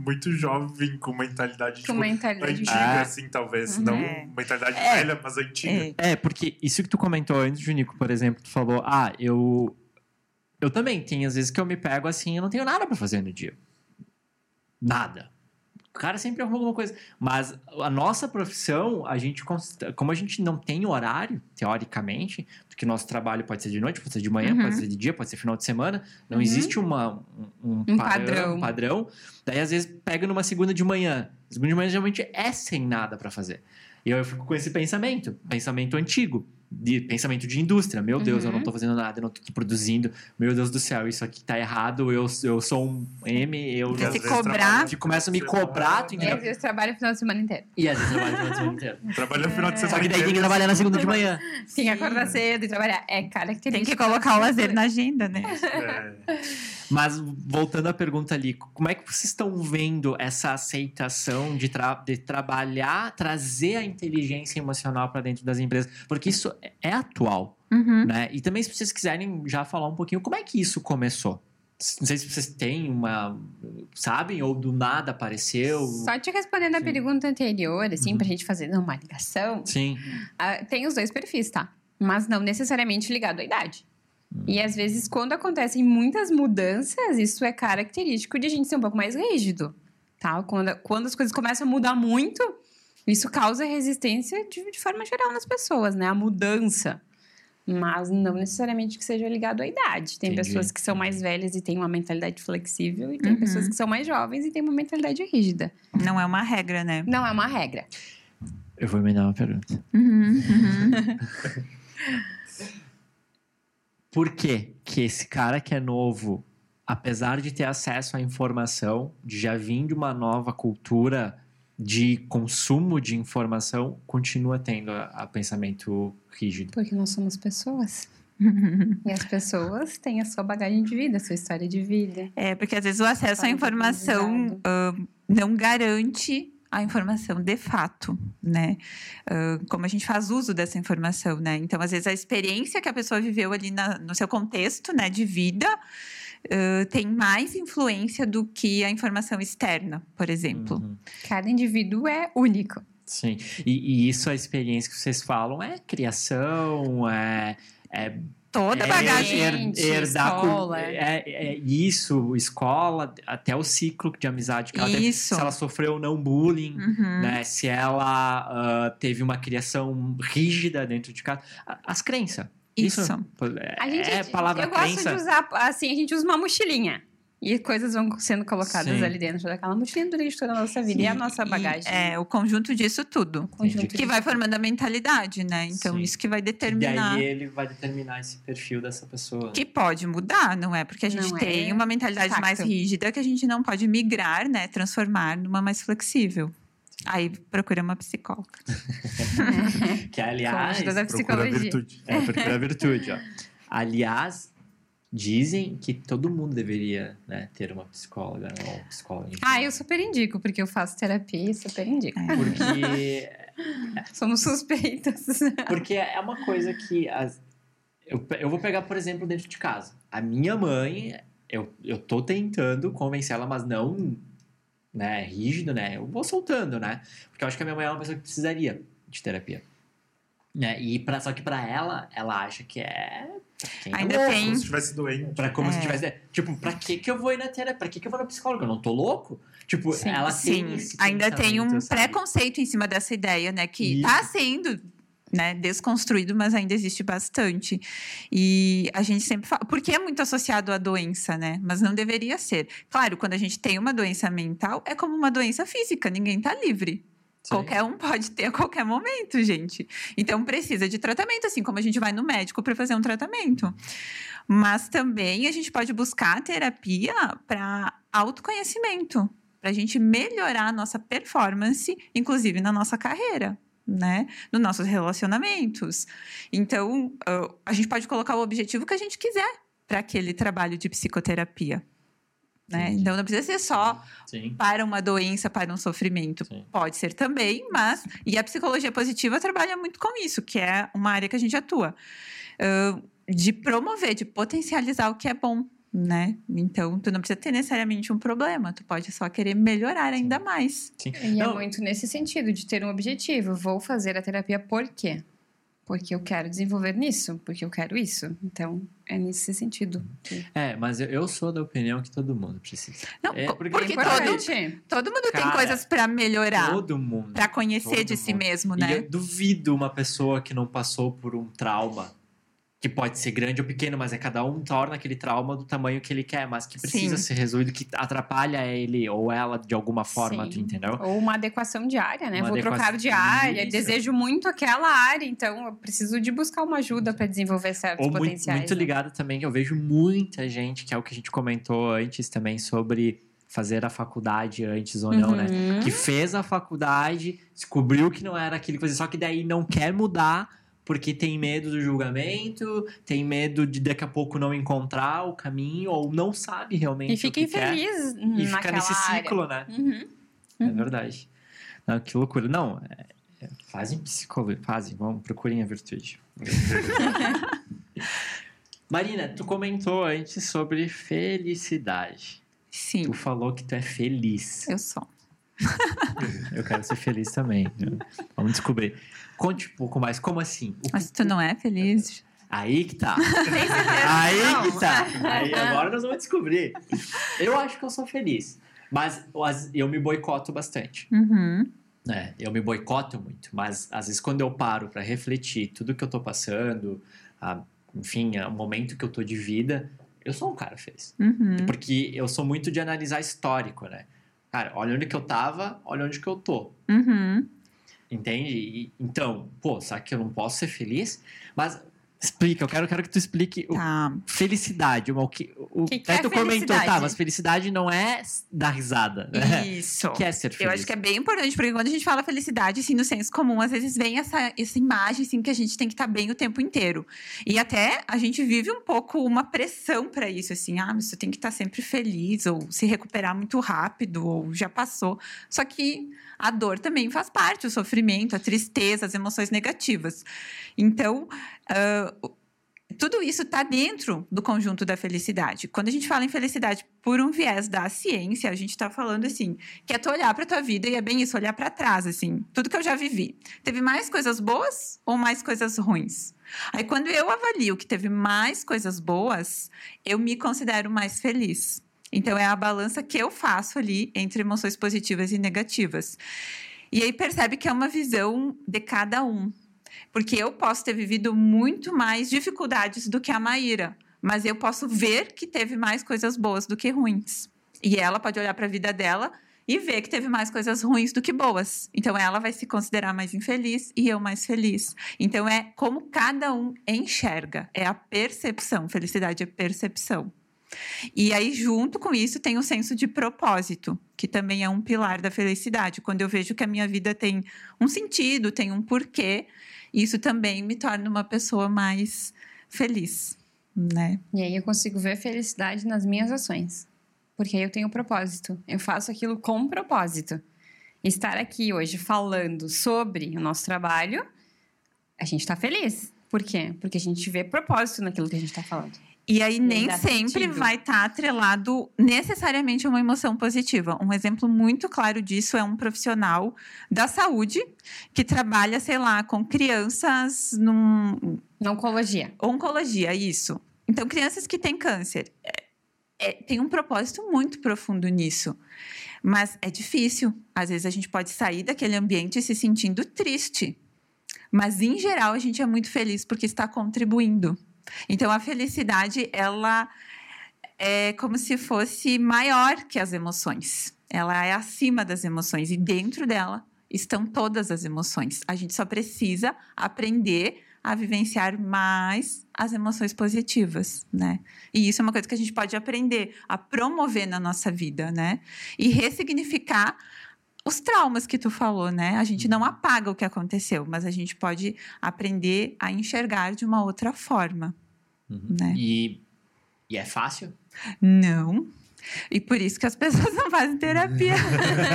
muito jovem com mentalidade Com tipo, mentalidade. antiga, Ah. assim, talvez. Uhum. Não É. mentalidade É. velha, mas antiga. É. É, porque isso que tu comentou antes, Junico, por exemplo, tu falou, ah, eu. Eu também tenho, às vezes, que eu me pego assim, eu não tenho nada pra fazer no dia. Nada. O cara sempre arruma alguma coisa. Mas a nossa profissão, a gente, como a gente não tem horário, teoricamente, porque nosso trabalho pode ser de noite, pode ser de manhã, Uhum. pode ser de dia, pode ser final de semana, não Uhum. existe uma, um, Um padrão, padrão. padrão. Daí, às vezes, pega numa segunda de manhã. Segunda de manhã, geralmente, é sem nada pra fazer. E eu fico com esse pensamento, pensamento antigo, de pensamento de indústria. Meu Deus, eu não Uhum. tô fazendo nada, eu não tô aqui produzindo. Meu Deus do céu, isso aqui tá errado. Eu, eu sou um M, eu E às se cobrar. trabalha- que começa a me cobrar, tu E entendeu? às vezes trabalho o final de semana inteiro. E às vezes trabalha no final de semana inteiro. Trabalhando no final de semana. Só que daí tem que inteiro, trabalhar na segunda de manhã. Tem que acordar cedo e trabalhar. É característica. Tem que colocar o lazer na agenda, né? É, Mas voltando à pergunta ali, como é que vocês estão vendo essa aceitação de, tra- de trabalhar, trazer a inteligência emocional para dentro das empresas? Porque isso é- é atual, Uhum. né? E também se vocês quiserem já falar um pouquinho como é que isso começou. Não sei se vocês têm uma, sabem ou do nada apareceu. Só te respondendo a Sim. pergunta anterior, assim, Uhum. pra gente fazer uma ligação, Sim. ah, tem os dois perfis, tá? Mas não necessariamente ligado à idade. E às vezes, quando acontecem muitas mudanças, isso é característico de a gente ser um pouco mais rígido, tá? Quando, quando as coisas começam a mudar muito, isso causa resistência de, de forma geral nas pessoas, né? A mudança. Mas não necessariamente que seja ligado à idade. Tem Entendi. pessoas que são mais velhas e têm uma mentalidade flexível, e tem Uhum. pessoas que são mais jovens e têm uma mentalidade rígida. Não é uma regra, né? Não é uma regra. Eu vou emendar uma pergunta. Uhum, uhum. Por que que esse cara que é novo, apesar de ter acesso à informação, de já vir de uma nova cultura de consumo de informação, continua tendo a, a pensamento rígido? Porque nós somos pessoas. E as pessoas têm a sua bagagem de vida, a sua história de vida. É, porque às vezes o acesso à informação ah, não garante a informação de fato, né? Ah, como a gente faz uso dessa informação, né? Então, às vezes, a experiência que a pessoa viveu ali na- no seu contexto, né, de vida, ah, tem mais influência do que a informação externa, por exemplo. Uhum. Cada indivíduo é único. Sim. E, e isso, a experiência que vocês falam, é criação, é. é Toda a é bagagem. her- herdar escola. é, é isso, escola, até o ciclo de amizade que ela teve. Isso. Se ela sofreu ou não bullying, Uhum. né? Se ela ah, teve uma criação rígida dentro de casa. As crenças. Isso. é, A gente, é palavra eu gosto crença. de usar, assim, a gente usa uma mochilinha. E coisas vão sendo colocadas Sim. ali dentro daquela mochilinha durante toda a nossa vida. E a nossa E- bagagem. É, o conjunto disso tudo. conjunto Entendi. Que vai formando a mentalidade, né? Então, Sim. isso que vai E determinar. daí ele vai determinar esse perfil dessa pessoa. Que pode mudar, não é? Porque a gente Não é tem uma mentalidade mais rígida que a gente não pode migrar, né? Transformar numa mais flexível. Aí procura uma psicóloga. Que, a aliás, procura psicologia. virtude. é procura a virtude, ó. Aliás, dizem que todo mundo deveria né, ter uma psicóloga ou um psicólogo. enfim. Ah, eu super indico, porque eu faço terapia e super indico. É. Porque Somos suspeitas. Porque é uma coisa que. as- eu, eu vou pegar, por exemplo, dentro de casa. A minha mãe, eu, eu tô tentando convencer ela, mas não né, rígido, né? Eu vou soltando, né? Porque eu acho que a minha mãe é uma pessoa que precisaria de terapia. Né? E pra, só que pra ela, ela acha que é. Quem é Ainda tem- Como se estivesse doente. Pra como se É. tivesse. Tipo, pra que que eu vou ir na terapia? Pra que que eu vou na psicóloga? Eu não tô louco? Tipo, Sim, ela Sim, tem esse ainda tem um sabe? preconceito em cima dessa ideia, né? Que Isso. tá sendo né, desconstruído, mas ainda existe bastante. E a gente sempre fala, porque é muito associado à doença, né? Mas não deveria ser. Claro, quando a gente tem uma doença mental, é como uma doença física, ninguém tá livre. Sim. Qualquer um pode ter a qualquer momento, gente. Então precisa de tratamento, assim como a gente vai no médico para fazer um tratamento. Mas também a gente pode buscar terapia para autoconhecimento, para a gente melhorar a nossa performance, inclusive na nossa carreira. Né? Nos nossos relacionamentos. Então, ah, a gente pode colocar o objetivo que a gente quiser para aquele trabalho de psicoterapia. Né? Então, não precisa ser só Sim. para uma doença, para um sofrimento. Sim. Pode ser também, mas. E a psicologia positiva trabalha muito com isso, que é uma área que a gente atua. Ahn, de promover, de potencializar o que é bom, né? Então, tu não precisa ter necessariamente um problema, tu pode só querer melhorar ainda mais. Sim. E Não, é muito nesse sentido, de ter um objetivo. Vou fazer a terapia por quê? Porque eu quero desenvolver nisso, porque eu quero isso. Então, é nesse sentido. É, mas eu, eu sou da opinião que todo mundo precisa. Não, É, po- porque porque, É todo, todo mundo tem Cara, coisas pra melhorar, Todo mundo. pra conhecer todo de si mundo. mesmo, E né? eu duvido uma pessoa que não passou por um trauma, que pode ser grande ou pequeno, mas é cada um torna aquele trauma do tamanho que ele quer, mas que precisa Sim. ser resolvido, que atrapalha ele ou ela de alguma forma, Sim. tu entendeu? Ou uma adequação diária, né? Uma Vou adequação- trocar de área, Isso. desejo muito aquela área, então eu preciso de buscar uma ajuda para desenvolver certos Ou muito, potenciais. muito né? ligado também, que eu vejo muita gente, que é o que a gente comentou antes também, sobre fazer a faculdade antes ou não, né? Uhum. Que fez a faculdade, descobriu que não era aquilo que fazia, só que daí não quer mudar porque tem medo do julgamento, tem medo de daqui a pouco não encontrar o caminho, ou não sabe realmente E o fica que quer. infeliz E fica nesse área. ciclo, né? Uhum. É verdade. Não, que loucura. Não, é, é, fazem psicologia, fazem, vamos, procurem a virtude. Marina, tu comentou antes sobre felicidade. Sim, Tu falou que tu é feliz. eu sou. Eu quero ser feliz também. né? Vamos descobrir. Conte um pouco mais. Como assim? O- Mas tu não é feliz? Aí que tá. Certeza? Aí que tá. Aí agora nós vamos descobrir. Eu acho que eu sou feliz. Mas as- eu me boicoto bastante. Uhum. né? Eu me boicoto muito, mas às vezes quando eu paro para refletir tudo que eu tô passando, a- enfim, o momento que eu tô de vida, eu sou um cara feliz. Uhum. Porque eu sou muito de analisar histórico, né? Cara, olha onde que eu tava, olha onde que eu tô. Uhum. Entende? E- então, pô, será que eu não posso ser feliz? Mas explica, eu quero, quero que tu explique o Tá. felicidade. O que, o, Que que aí é tu comentou, tá, felicidade? mas felicidade não é dar risada. Né? Isso. O que é ser feliz? Eu acho que é bem importante, porque quando a gente fala felicidade, assim, no senso comum, às vezes vem essa, essa imagem, assim, que a gente tem que estar bem o tempo inteiro. E até a gente vive um pouco uma pressão para isso, assim, ah, você tem que estar sempre feliz, ou se recuperar muito rápido, ou já passou. Só que a dor também faz parte, o sofrimento, a tristeza, as emoções negativas. Então, ah, tudo isso está dentro do conjunto da felicidade. Quando a gente fala em felicidade por um viés da ciência, a gente está falando assim, que é tu olhar para tua vida e é bem isso, olhar para trás, assim, tudo que eu já vivi. Teve mais coisas boas ou mais coisas ruins? Aí quando eu avalio que teve mais coisas boas, eu me considero mais feliz. Então é a balança que eu faço ali entre emoções positivas e negativas. E aí percebe que é uma visão de cada um. Porque eu posso ter vivido muito mais dificuldades do que a Maíra, mas eu posso ver que teve mais coisas boas do que ruins. E ela pode olhar para a vida dela e ver que teve mais coisas ruins do que boas. Então ela vai se considerar mais infeliz e eu mais feliz. Então é como cada um enxerga, é a percepção. Felicidade é percepção. E aí, junto com isso, tem o senso de propósito, que também é um pilar da felicidade. Quando eu vejo que a minha vida tem um sentido, tem um porquê, isso também me torna uma pessoa mais feliz, né? E aí eu consigo ver felicidade nas minhas ações. Porque aí eu tenho propósito. Eu faço aquilo com propósito. Estar aqui hoje falando sobre o nosso trabalho, a gente está feliz. Por quê? Porque a gente vê propósito naquilo que a gente está falando. E aí nem sempre sentido. vai estar atrelado necessariamente a uma emoção positiva. Um exemplo muito claro disso é um profissional da saúde que trabalha, sei lá, com crianças num Na oncologia. oncologia, isso. Então, crianças que têm câncer. É, é, tem um propósito muito profundo nisso. Mas é difícil. Às vezes a gente pode sair daquele ambiente se sentindo triste. Mas, em geral, a gente é muito feliz porque está contribuindo. Então, a felicidade, ela é como se fosse maior que as emoções. Ela é acima das emoções. E dentro dela estão todas as emoções. A gente só precisa aprender a vivenciar mais as emoções positivas, né? E isso é uma coisa que a gente pode aprender a promover na nossa vida, né? E ressignificar os traumas que tu falou, né? A gente não apaga o que aconteceu, mas a gente pode aprender a enxergar de uma outra forma, Uhum. né? E, e é fácil? Não. E por isso que as pessoas não fazem terapia.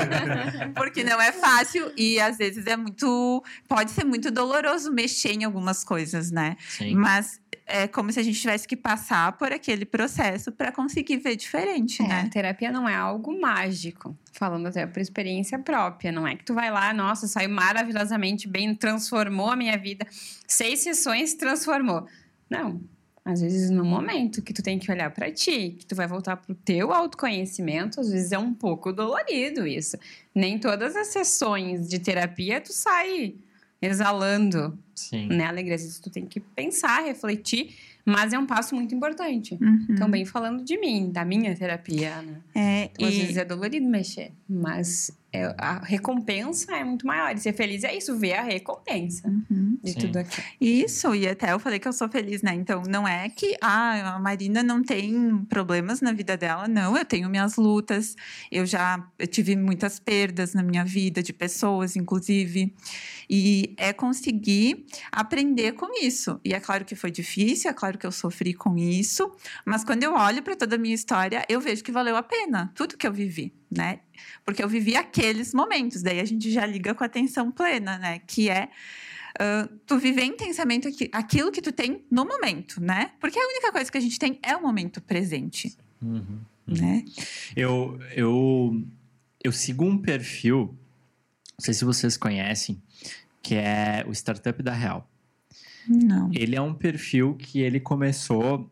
Porque não é fácil e às vezes é muito. Pode ser muito doloroso mexer em algumas coisas, né? Sim. Mas é como se a gente tivesse que passar por aquele processo para conseguir ver diferente, É, a né? terapia não é algo mágico. Falando até por experiência própria. Não é que tu vai lá, nossa, saiu maravilhosamente bem, transformou a minha vida. Seis sessões transformou. Não. Às vezes, no momento que tu tem que olhar pra ti, que tu vai voltar pro teu autoconhecimento, às vezes é um pouco dolorido isso. Nem todas as sessões de terapia tu sai exalando, Sim. né, alegria. Às vezes tu tem que pensar, refletir, mas é um passo muito importante. Uhum. Também falando de mim, da minha terapia, né? É, Então, às e- vezes é dolorido mexer, mas é- a recompensa é muito maior. E ser feliz é isso, ver a recompensa Uhum. de Sim. tudo aquilo. Isso, e até eu falei que eu sou feliz, né? Então, não é que ah, a Marina não tem problemas na vida dela, não. Eu tenho minhas lutas, eu já eu tive muitas perdas na minha vida, de pessoas, inclusive. E é conseguir aprender com isso. E é claro que foi difícil, é claro que eu sofri com isso, mas quando eu olho para toda a minha história, eu vejo que valeu a pena tudo que eu vivi, né? Porque eu vivi aqueles momentos, daí a gente já liga com a atenção plena, né? Que é ah, tu viver intensamente aqui- aquilo que tu tem no momento, né? Porque a única coisa que a gente tem é o momento presente, Uhum. né? Eu, eu, eu sigo um perfil, não sei se vocês conhecem, que é o Startup da Real. Não. Ele é um perfil que ele começou.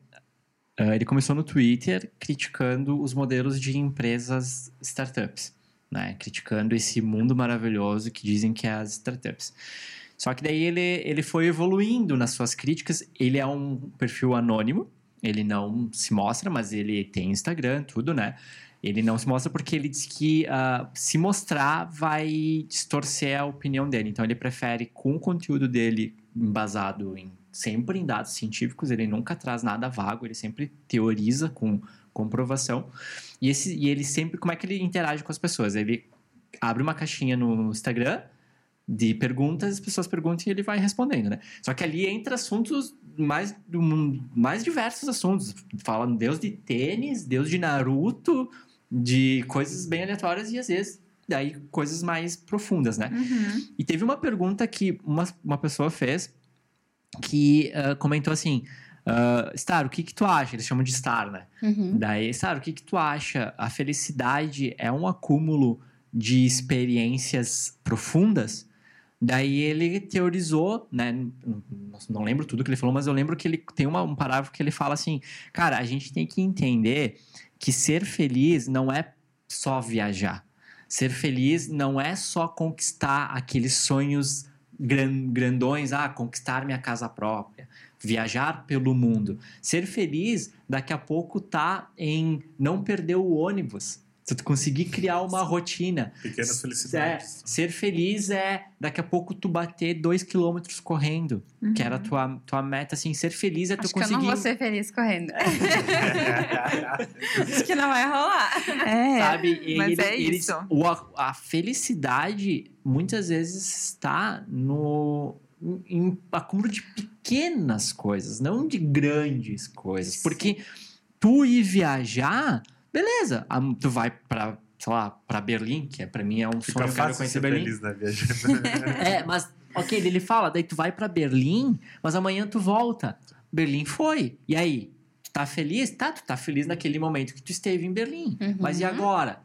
Ah, ele começou no Twitter criticando os modelos de empresas startups, né? Criticando esse mundo maravilhoso que dizem que é as startups. Só que daí ele, ele foi evoluindo nas suas críticas. Ele é um perfil anônimo, ele não se mostra, mas ele tem Instagram, tudo, né? Ele não se mostra porque ele diz que ah, se mostrar vai distorcer a opinião dele. Então ele prefere, com o conteúdo dele embasado em sempre em dados científicos, ele nunca traz nada vago, ele sempre teoriza com comprovação. E, esse, e ele sempre, como é que ele interage com as pessoas? Ele abre uma caixinha no Instagram de perguntas, as pessoas perguntam e ele vai respondendo, né? Só que ali entra assuntos mais do mundo, mais diversos assuntos. Fala Deus de tênis, Deus de Naruto, de coisas bem aleatórias e às vezes daí coisas mais profundas, né? Uhum. E teve uma pergunta que uma, uma pessoa fez que ah, comentou assim: ah, Star, o que que tu acha? Eles chamam de Star, né? Uhum. Daí, Star, o que que tu acha? A felicidade é um acúmulo de experiências profundas? Daí ele teorizou, né? Não, lembro tudo que ele falou, mas eu lembro que ele tem uma, um parágrafo que ele fala assim: cara, a gente tem que entender que ser feliz não é só viajar. Ser feliz não é só conquistar aqueles sonhos grandões, ah, conquistar minha casa própria, viajar pelo mundo. Ser feliz, daqui a pouco tá em não perder o ônibus. Se tu conseguir criar uma rotina. Pequenas É, felicidades. ser feliz é daqui a pouco tu bater dois quilômetros correndo, que era a tua, tua meta, assim, ser feliz é tu Acho que eu conseguir. não vou ser feliz correndo. Acho que não vai rolar. É, sabe? E mas ele- é ele- isso. o- a, a felicidade muitas vezes está no em, em acúmulo de pequenas coisas, não de grandes coisas. Porque tu ir viajar, beleza, a- tu vai para sei lá, para Berlim, que é, para mim é um Fica sonho, eu quero conhecer ser Berlim. feliz, né, viajando. É, mas, ok, ele fala, daí tu vai pra Berlim, mas amanhã tu volta. Berlim foi. E aí? Tu tá feliz? Tá, tu tá feliz naquele momento que tu esteve em Berlim. Uhum. Mas e agora?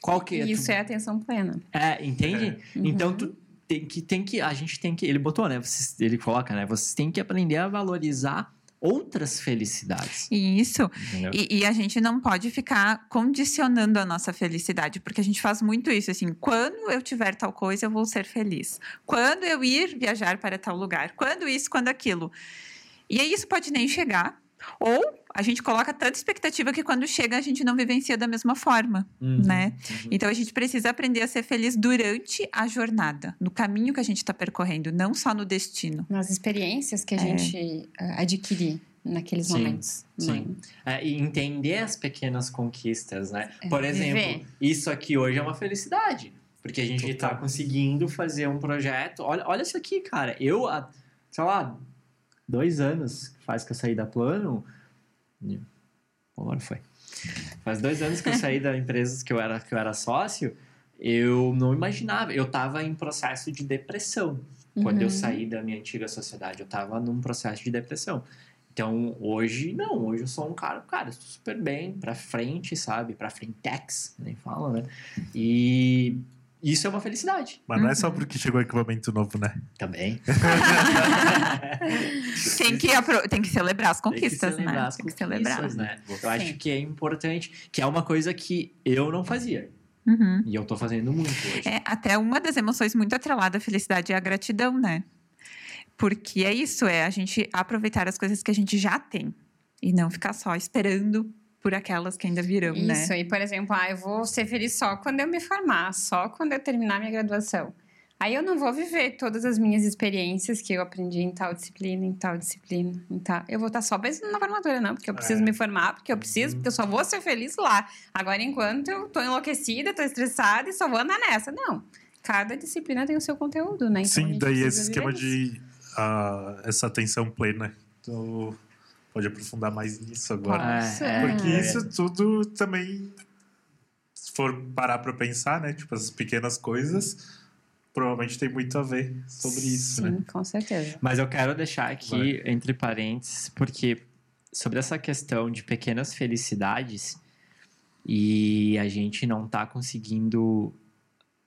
Qual que é? Isso tu, é atenção plena. é, entende? Uhum. Então tu tem que, tem que, a gente tem que, ele botou, né? Vocês- ele coloca, né? Vocês têm que aprender a valorizar outras felicidades. Isso. E, e a gente não pode ficar condicionando a nossa felicidade, porque a gente faz muito isso, assim, quando eu tiver tal coisa, eu vou ser feliz. Quando eu ir viajar para tal lugar. Quando isso, quando aquilo. E aí isso pode nem chegar. Ou a gente coloca tanta expectativa que quando chega a gente não vivencia da mesma forma, Uhum, né? uhum. Então a gente precisa aprender a ser feliz durante a jornada, no caminho que a gente está percorrendo, não só no destino. Nas experiências que a É. gente ah, adquirir naqueles Sim, momentos. sim. É, e entender as pequenas conquistas, né? É, Por exemplo, viver. isso aqui hoje é uma felicidade. Porque a gente Total. tá conseguindo fazer um projeto. Olha, olha isso aqui, cara. Eu, há, sei lá, dois anos faz que eu saí da plano. Agora foi. Faz dois anos que eu saí da empresa que eu era, que eu era sócio, eu não imaginava. Eu estava em processo de depressão. Quando eu Uhum. saí da minha antiga sociedade, eu estava num processo de depressão. Então, hoje, não. Hoje eu sou um cara, cara, super bem, pra frente, sabe? Pra frentex, nem fala, né? E isso é uma felicidade Mas não é Uhum. só porque chegou equipamento novo, né? também. Tem que, apro- tem que celebrar as Tem que conquistas, celebrar né? as Tem que celebrar. conquistas, né? Eu acho Sim. que é importante, que é uma coisa que eu não fazia. Uhum. E eu tô fazendo muito hoje. É, até uma das emoções muito atrelada à felicidade é a gratidão, né? Porque é isso, é a gente aproveitar as coisas que a gente já tem e não ficar só esperando por aquelas que ainda virão, Isso, né? e por exemplo, ah, eu vou ser feliz só quando eu me formar, só quando eu terminar minha graduação. Aí eu não vou viver todas as minhas experiências que eu aprendi em tal disciplina, em tal disciplina, em tal. Eu vou estar só pensando na formatura, não, porque eu preciso É. me formar, porque eu preciso, porque eu só vou ser feliz lá. Agora, enquanto eu tô enlouquecida, tô estressada e só vou andar nessa. Não. Cada disciplina tem o seu conteúdo, né? Então, Sim, daí esse esquema isso. de ah, essa atenção plena. Tu pode aprofundar mais nisso agora. Posso? É, Porque é. isso tudo também, se for parar pra pensar, né? Tipo, essas pequenas coisas, provavelmente tem muito a ver sobre isso, Sim, né? com certeza. Mas eu quero deixar aqui entre parênteses, porque sobre essa questão de pequenas felicidades e a gente não tá conseguindo.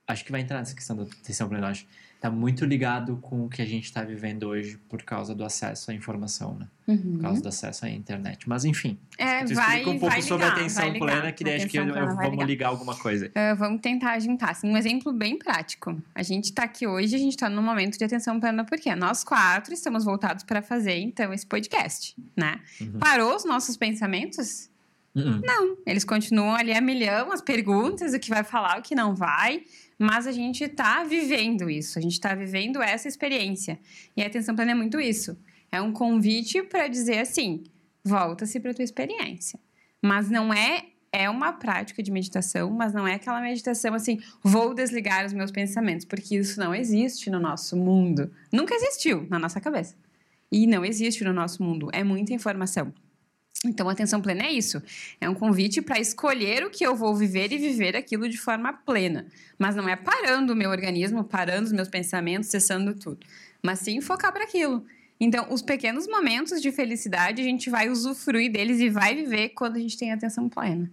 Acho que vai entrar nessa questão da atenção plena, acho. Tá muito ligado com o que a gente tá vivendo hoje por causa do acesso à informação, né? Uhum. Por causa do acesso à internet. Mas enfim, É, tu vai, explica um pouco vai sobre a ligar, atenção ligar. plena, que daí acho que eu- vai vamos ligar. ligar alguma coisa. Ah, vamos tentar juntar. Assim, um exemplo bem prático. A gente está aqui hoje, a gente está num momento de atenção plena, porque nós quatro estamos voltados para fazer, então, esse podcast, né? Uhum. Parou os nossos pensamentos? Uhum. Eles continuam ali a milhão, as perguntas, o que vai falar, o que não vai. Mas a gente está vivendo isso, a gente está vivendo essa experiência. E a atenção plena é muito isso. É um convite para dizer assim: volta-se para tua experiência. Mas não é é uma prática de meditação, mas não é aquela meditação assim, vou desligar os meus pensamentos, porque isso não existe no nosso mundo. Nunca existiu na nossa cabeça. E não existe no nosso mundo. É muita informação. Então, atenção plena é isso. É um convite para escolher o que eu vou viver e viver aquilo de forma plena. Mas não é parando o meu organismo, parando os meus pensamentos, cessando tudo. Mas sim focar para aquilo. Então, os pequenos momentos de felicidade, a gente vai usufruir deles e vai viver quando a gente tem atenção plena.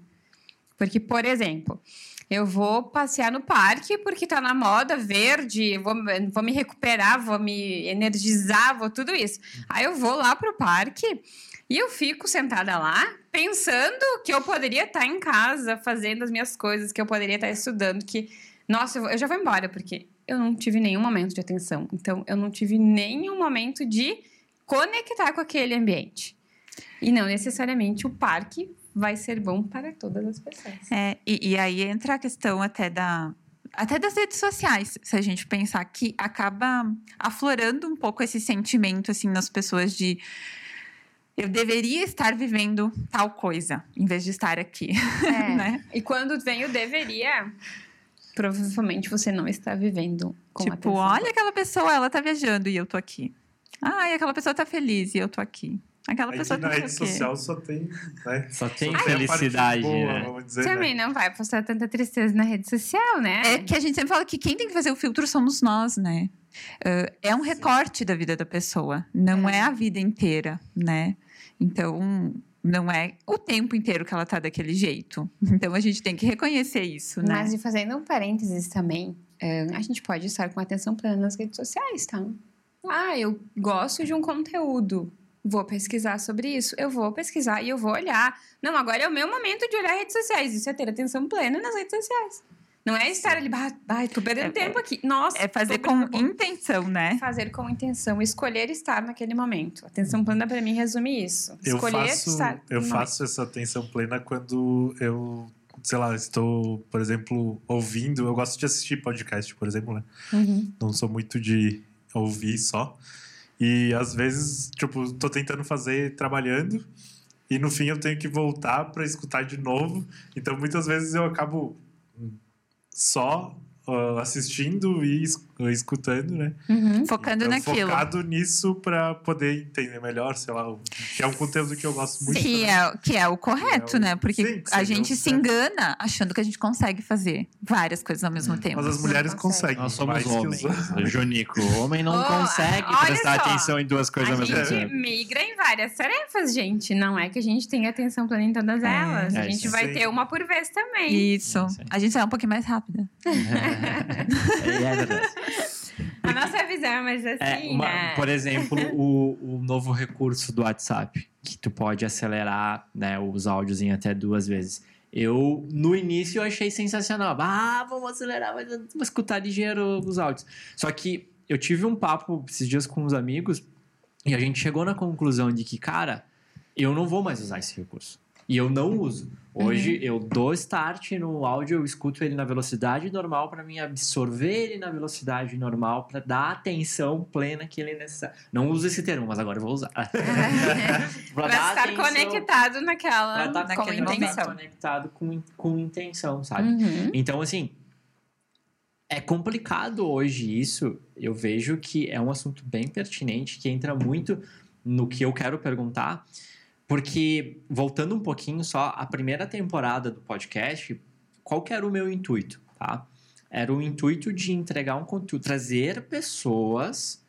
Porque, por exemplo, eu vou passear no parque porque tá na moda verde, vou, vou me recuperar, vou me energizar, vou tudo isso. Aí eu vou lá pro parque e eu fico sentada lá pensando que eu poderia estar em casa fazendo as minhas coisas, que eu poderia estar estudando, que nossa, eu já vou embora porque eu não tive nenhum momento de atenção. Então eu não tive nenhum momento de conectar com aquele ambiente. E não necessariamente o parque vai ser bom para todas as pessoas. É, e, e aí entra a questão até da até das redes sociais, se a gente pensar que acaba aflorando um pouco esse sentimento assim nas pessoas de eu deveria estar vivendo tal coisa em vez de estar aqui, É. né? E quando vem o deveria, provavelmente você não está vivendo com tipo, atenção. olha aquela pessoa, ela tá viajando e eu tô aqui. Ah, e aquela pessoa tá feliz e eu tô aqui. Aquela Aí pessoa na tá rede social só tem, né? Só tem Só felicidade, boa, né? vamos dizer, né? Também não vai postar tanta tristeza na rede social, né? É que a gente sempre fala que quem tem que fazer o filtro somos nós, né? Ah, é um recorte da vida da pessoa, não é. a vida inteira, né? Então, não é o tempo inteiro que ela tá daquele jeito. Então, a gente tem que reconhecer isso, né? Mas e fazendo um parênteses também, é, a gente pode estar com atenção plena nas redes sociais, tá? Ah, eu gosto de um conteúdo. Vou pesquisar sobre isso. Eu vou pesquisar e eu vou olhar. Não, agora é o meu momento de olhar redes sociais. Isso é ter atenção plena nas redes sociais. Não é estar ali, bah, tô perdendo É- tempo aqui. Nossa, É fazer com perdendo- intenção, né? fazer com intenção, escolher estar naquele momento. Atenção plena para mim resume isso. Eu Escolher faço, estar. eu faço essa atenção plena quando eu, sei lá, estou, por exemplo, ouvindo. Eu gosto de assistir podcast, por exemplo, né? Uhum. Não sou muito de ouvir só. E às vezes, tipo, tô tentando fazer trabalhando e no fim eu tenho que voltar para escutar de novo. Então muitas vezes eu acabo só assistindo e es- escutando, né? Uhum. Focando Então, naquilo. Focado nisso pra poder entender melhor, sei lá, que é um conteúdo que eu gosto muito. Que também. é, que é o correto, É o- né? Porque Sim, a gente se certo. engana achando que a gente consegue fazer várias coisas ao mesmo tempo. Mas as mulheres Não conseguem. Nós somos mais que os homens. Junico, o homem não Oh, consegue prestar só. atenção em duas coisas ao A mesmo gente tempo. migra em várias tarefas, gente. Não é que a gente tenha atenção plena em todas É. elas. a É, gente sim. vai Sim. ter uma por vez também. Isso. Sim. A gente é um pouquinho mais rápida. é, é verdade. A nossa visão é mais É, assim, uma- né? Por exemplo, o, o novo recurso do WhatsApp, que tu pode acelerar né, os áudios em até duas vezes. Eu, no início, eu achei sensacional. Ah, vamos acelerar, mas vou escutar ligeiro os áudios. Só que eu tive um papo esses dias com uns amigos e a gente chegou na conclusão de que, cara, eu não vou mais usar esse recurso. E eu não uso. Hoje eu dou start no áudio, eu escuto ele na velocidade normal para mim absorver ele na velocidade normal para dar atenção plena que ele necessita. Não uso esse termo, mas agora eu vou usar. Dar estar atenção- conectado naquela pra estar com naquele conectado, intenção. conectado com, com intenção, sabe? Uhum. Então, assim, é complicado hoje isso. Eu vejo que é um assunto bem pertinente, que entra muito no que eu quero perguntar. Porque, voltando um pouquinho só, a primeira temporada do podcast, qual que era o meu intuito, tá? Era o intuito de entregar um conteúdo, trazer pessoas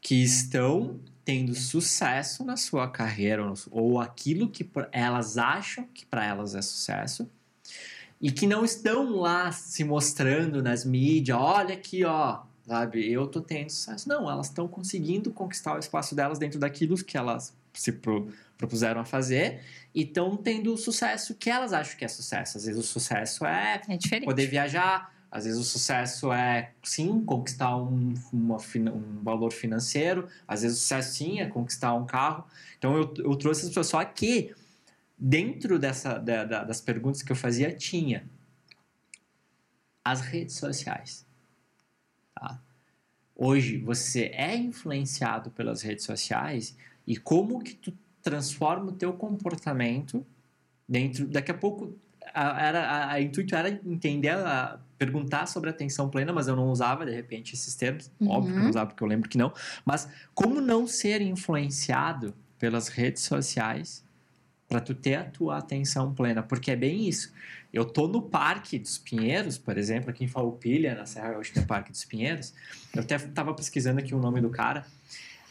que estão tendo sucesso na sua carreira, ou- aquilo que elas acham que para elas é sucesso, e que não estão lá se mostrando nas mídias, olha aqui, ó, sabe, eu tô tendo sucesso. Não, elas estão conseguindo conquistar o espaço delas dentro daquilo que elas se pro- propuseram a fazer e estão tendo o sucesso que elas acham que é sucesso. Às vezes o sucesso é É poder viajar, às vezes o sucesso é, sim, conquistar um, uma um valor financeiro, às vezes o sucesso, sim, é conquistar um carro. Então eu, eu trouxe essas pessoas, que dentro dessa, da- da- das perguntas que eu fazia tinha as redes sociais. Tá? Hoje você é influenciado pelas redes sociais e como que tu transforma o teu comportamento dentro daqui a pouco a, era a, a intuito era entender a, perguntar sobre atenção plena mas eu não usava de repente esses termos. Uhum. óbvio que eu não usava porque eu lembro que não. Mas como não ser influenciado pelas redes sociais para tu ter a tua atenção plena? Porque é bem isso. Eu tô no Parque dos Pinheiros por exemplo aqui em Farroupilha na Serra Gaúcha tem Parque dos Pinheiros. Eu até estava pesquisando aqui o nome do cara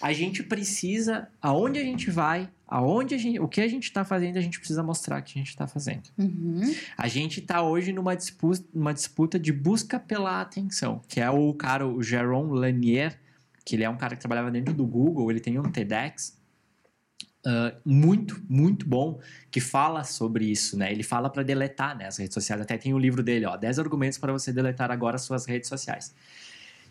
a gente precisa, aonde a gente vai, aonde a gente, o que a gente está fazendo, a gente precisa mostrar que a gente está fazendo. Uhum. A gente está hoje numa disputa, uma disputa de busca pela atenção, que é o cara, o Jerome Lanier, que ele é um cara que trabalhava dentro do Google, ele tem um TEDx ah, muito, muito bom, que fala sobre isso, né? Ele fala para deletar né, as redes sociais, até tem o livro dele, ó, 10 argumentos para você deletar agora as suas redes sociais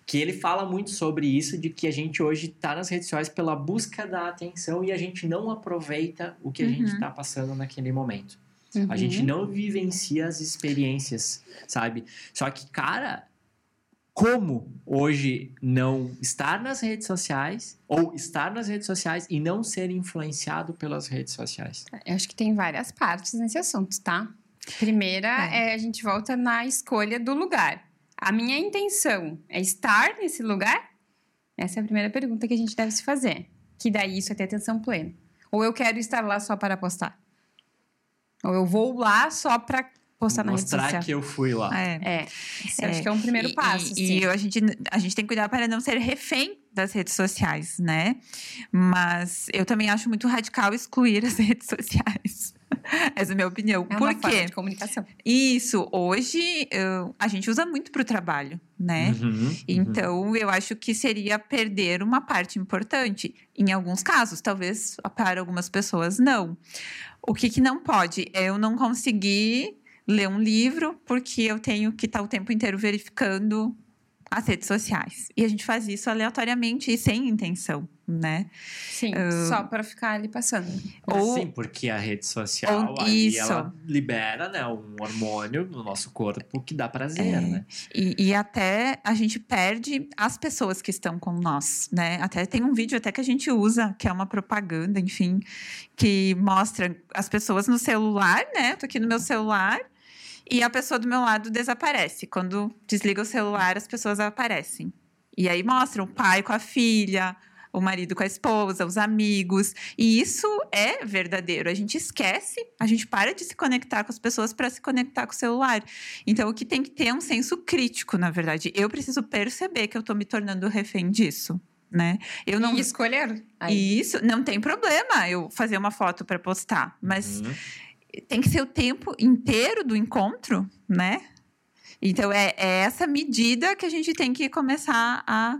que ele fala muito sobre isso, de que a gente hoje está nas redes sociais pela busca da atenção e a gente não aproveita o que a gente Uhum. está passando naquele momento. A Uhum. gente não vivencia as experiências, sabe? Só que, cara, como hoje não estar nas redes sociais ou estar nas redes sociais e não ser influenciado pelas redes sociais? Eu acho que tem várias partes nesse assunto, tá? Primeira é. a gente volta na escolha do lugar. A minha intenção é estar nesse lugar? Essa é a primeira pergunta que a gente deve se fazer. Que daí isso é ter atenção plena. Ou eu quero estar lá só para postar? Ou eu vou lá só para postar na rede Mostrar social? que eu fui lá. É. É, esse É. acho que é um primeiro E- passo. E, e a, gente, a gente tem que cuidar para não ser refém das redes sociais, né? Mas eu também acho muito radical excluir as redes sociais. Essa é a minha opinião. É Por uma forma quê? de comunicação. Isso, hoje eu- a gente usa muito para o trabalho, né? Uhum, uhum. Então, eu acho que seria perder uma parte importante. Em alguns casos, talvez para algumas pessoas, não. O que, que não pode é eu não conseguir ler um livro porque eu tenho que estar o tempo inteiro verificando as redes sociais. E a gente faz isso aleatoriamente e sem intenção, né? Sim, só para ficar ali passando. Ou- Sim, porque a rede social ou ali, isso. ela libera né, um hormônio no nosso corpo que dá prazer, É. né? E, e até a gente perde as pessoas que estão com nós, né? Até tem um vídeo até que a gente usa, que é uma propaganda, enfim, que mostra as pessoas no celular, né? Eu tô aqui no meu celular e a pessoa do meu lado desaparece. Quando desliga o celular, as pessoas aparecem. E aí mostram o pai com a filha, o marido com a esposa, os amigos. E isso é verdadeiro. A gente esquece, a gente para de se conectar com as pessoas para se conectar com o celular. Então, o que tem que ter é um senso crítico, na verdade. Eu preciso perceber que eu estou me tornando refém disso. Né? Eu não E escolher. Aí. isso não tem problema eu fazer uma foto para postar, mas Uhum. tem que ser o tempo inteiro do encontro, né? Então é, é essa medida que a gente tem que começar a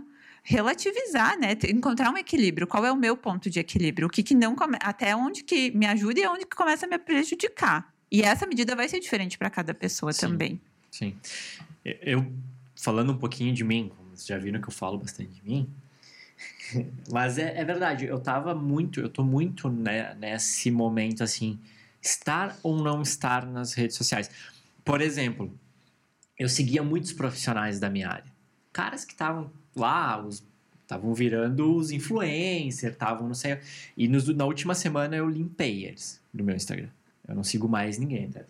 relativizar, né? Encontrar um equilíbrio. Qual é o meu ponto de equilíbrio? O que, que não come... até onde que me ajuda e onde que começa a me prejudicar. E essa medida vai ser diferente para cada pessoa Sim. também. Sim. Eu, falando um pouquinho de mim, vocês já viram que eu falo bastante de mim, mas é, é verdade, eu tava muito, eu tô muito né, nesse momento, assim, estar ou não estar nas redes sociais. Por exemplo, eu seguia muitos profissionais da minha área. Caras que estavam lá, os estavam virando os influencers, estavam não sei. E nos- na última semana eu limpei eles do meu Instagram. Eu não sigo mais ninguém, tá?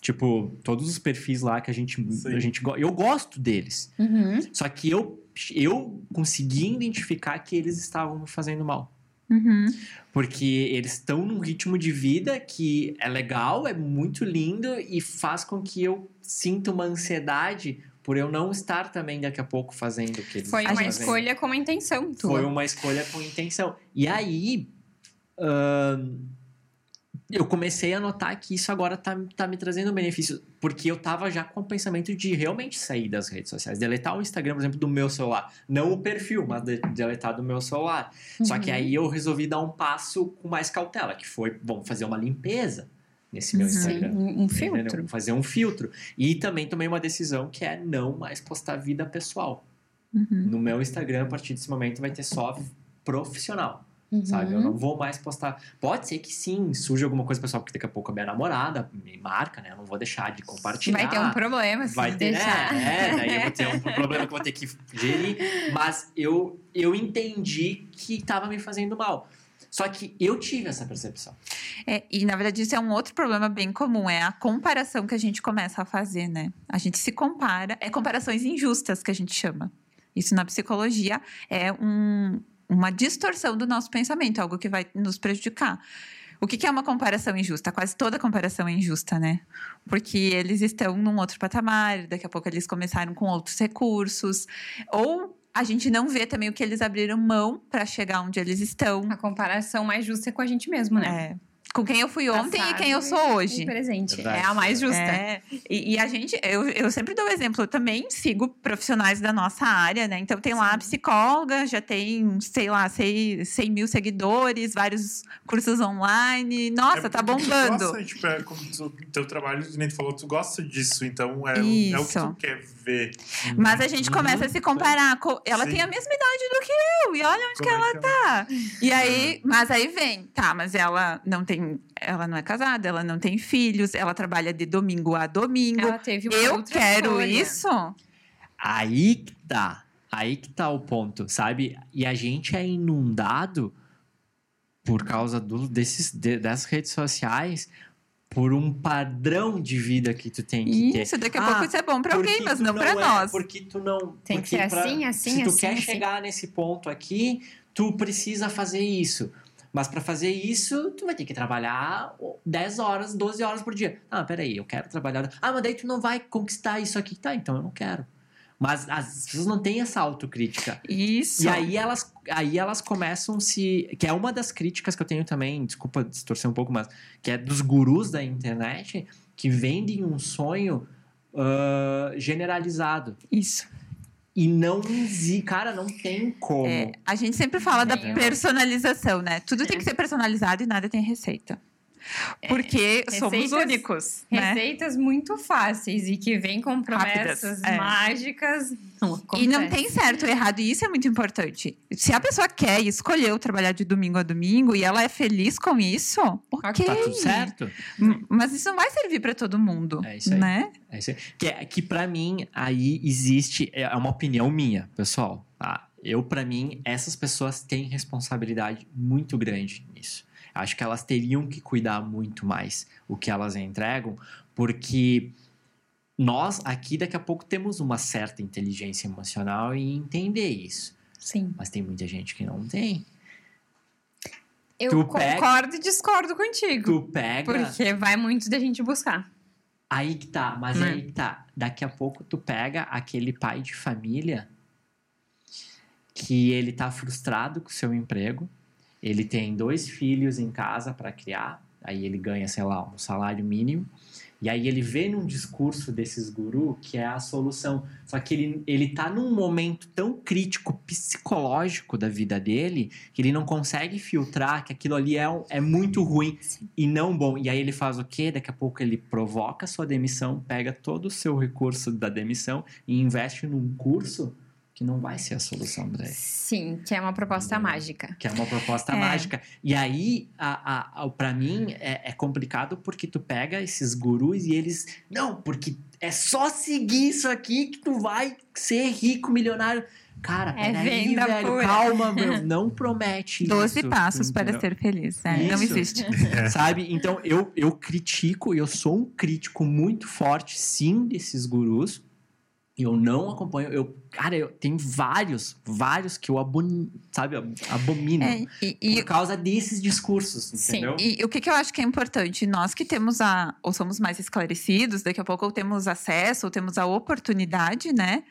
Tipo, todos os perfis lá que a gente, Sim. a gente eu gosto deles. Uhum. Só que eu eu consegui identificar que eles estavam me fazendo mal. Uhum. Porque eles estão num ritmo de vida que é legal, é muito lindo e faz com que eu sinta uma ansiedade por eu não estar também daqui a pouco fazendo o que eles Foi uma fazendo. escolha com intenção tua. Foi uma escolha com intenção. E aí, eu comecei a notar que isso agora tá, tá me trazendo benefício. Porque eu tava já com o pensamento de realmente sair das redes sociais. Deletar o Instagram, por exemplo, do meu celular. Não o perfil, mas de- deletar do meu celular. Só que Uhum. aí eu resolvi dar um passo com mais cautela, que foi, bom, fazer uma limpeza nesse meu Sim, Sim, Instagram. um, um filtro. Fazer um filtro. E também tomei uma decisão que é não mais postar vida pessoal. Uhum. No meu Instagram, a partir desse momento, vai ter só profissional, Uhum. sabe? Eu não vou mais postar. Pode ser que sim, surja alguma coisa pessoal, porque daqui a pouco a minha namorada me marca, né? Eu não vou deixar de compartilhar. Vai ter um problema se Vai ter, deixar. é, é, daí eu vou ter um problema que eu vou ter que gerir. Mas eu, eu entendi que estava me fazendo mal. Só que eu tive essa percepção. É, e na verdade isso é um outro problema bem comum, é a comparação que a gente começa a fazer, né? A gente se compara, é comparações injustas que a gente chama. Isso na psicologia é um- uma distorção do nosso pensamento, algo que vai nos prejudicar. O que que é uma comparação injusta? Quase toda comparação é injusta, né? Porque eles estão num outro patamar, daqui a pouco eles começaram com outros recursos, ou a gente não vê também o que eles abriram mão para chegar onde eles estão. A comparação mais justa é com a gente mesmo, né? É. Com quem eu fui ontem e quem eu sou E hoje. presente. Verdade. É a mais justa. É, e, e a gente, eu, eu sempre dou exemplo, eu também sigo profissionais da nossa área, né? Então tem lá a psicóloga, já tem, sei lá, 100, 100 mil seguidores, vários cursos online. Nossa, É tá tu bombando. Gosta, tipo, é, como tu, teu trabalho, que nem tu falou, tu gosta disso, então é, o- é o que tu quer ver. Mas a gente começa a se comparar. com- ela Sim. tem a mesma idade do que eu, e olha onde que Como é ela que é? tá. E aí, mas aí vem, tá, mas ela não tem, ela não é casada, ela não tem filhos, ela trabalha de domingo a domingo. Ela teve uma Eu outra quero escolha. isso? Aí que tá. Aí que tá o ponto, sabe? E a gente é inundado por causa do, desses, de- das redes sociais por um padrão de vida que tu tem que ter. Isso, daqui a Ah, pouco isso é bom pra alguém, mas tu não pra é- nós. Porque tu não. Tem que ser pra- assim, assim, Se tu assim, quer assim. chegar nesse ponto aqui, tu precisa fazer isso. Mas para fazer isso, tu vai ter que trabalhar 10 horas, 12 horas por dia. Ah, peraí, eu quero trabalhar. Ah, mas daí tu não vai conquistar isso aqui. Tá, então eu não quero. Mas as pessoas não têm essa autocrítica. Isso. E aí elas, aí elas começam se. Que é uma das críticas que eu tenho também, desculpa distorcer um pouco, mas que é dos gurus da internet que vendem um sonho ah, generalizado. Isso. E não exi- cara, não tem como. É, a gente sempre fala da Tem. personalização, né? Tudo tem que ser personalizado e nada tem receita. Porque somos receitas- únicos, né? Receitas muito fáceis e que vêm com promessas Rápidas, é. mágicas. Não E não tem certo ou errado, e isso é muito importante. Se a pessoa quer e escolheu trabalhar de domingo a domingo e ela é feliz com isso, ok. Tá tudo certo? Mas isso não vai servir para todo mundo, É isso aí. né? É isso aí. Que, é- que para mim, aí existe. É uma opinião minha, pessoal. Tá? Eu, para mim, essas pessoas têm responsabilidade muito grande nisso. Acho que elas teriam que cuidar muito mais o que elas entregam, Porque nós aqui daqui a pouco temos uma certa inteligência emocional em entender isso. Sim. Mas tem muita gente que não tem. Eu Tu pega- concordo e discordo contigo. Tu pega. Porque vai muito da gente buscar. Aí que tá, mas Né? aí que tá. Daqui a pouco tu pega aquele pai de família que ele tá frustrado com o seu emprego, ele tem dois filhos em casa para criar, aí ele ganha, sei lá, um salário mínimo, e aí ele vê num discurso desses gurus que é a solução. Só que ele, ele tá num momento tão crítico psicológico da vida dele que ele não consegue filtrar que aquilo ali é, é muito ruim e não bom. E aí ele faz o quê? Daqui a pouco ele provoca a sua demissão, pega todo o seu recurso da demissão e investe num curso que não vai ser a solução para ele. Sim, que é uma proposta Entendeu? mágica. Que é uma proposta É. mágica. E aí, a, a, a, pra mim, é, é complicado porque tu pega esses gurus e eles. Não, porque é só seguir isso aqui que tu vai ser rico, milionário. Cara, É peraí, velho, pura. calma, meu. Não promete Doze isso, passos para ser feliz. né? Não Isso. existe. Sabe? Então, eu, eu critico, eu sou um crítico muito forte, sim, desses gurus. Eu não acompanho. Eu, cara, eu tenho vários, vários que eu abomino, sabe, abomino. É, e, e- por causa desses discursos, Sim, entendeu? E o que, que eu acho que é importante? Nós que temos a. ou somos mais esclarecidos, daqui a pouco ou temos acesso, ou temos a oportunidade, né?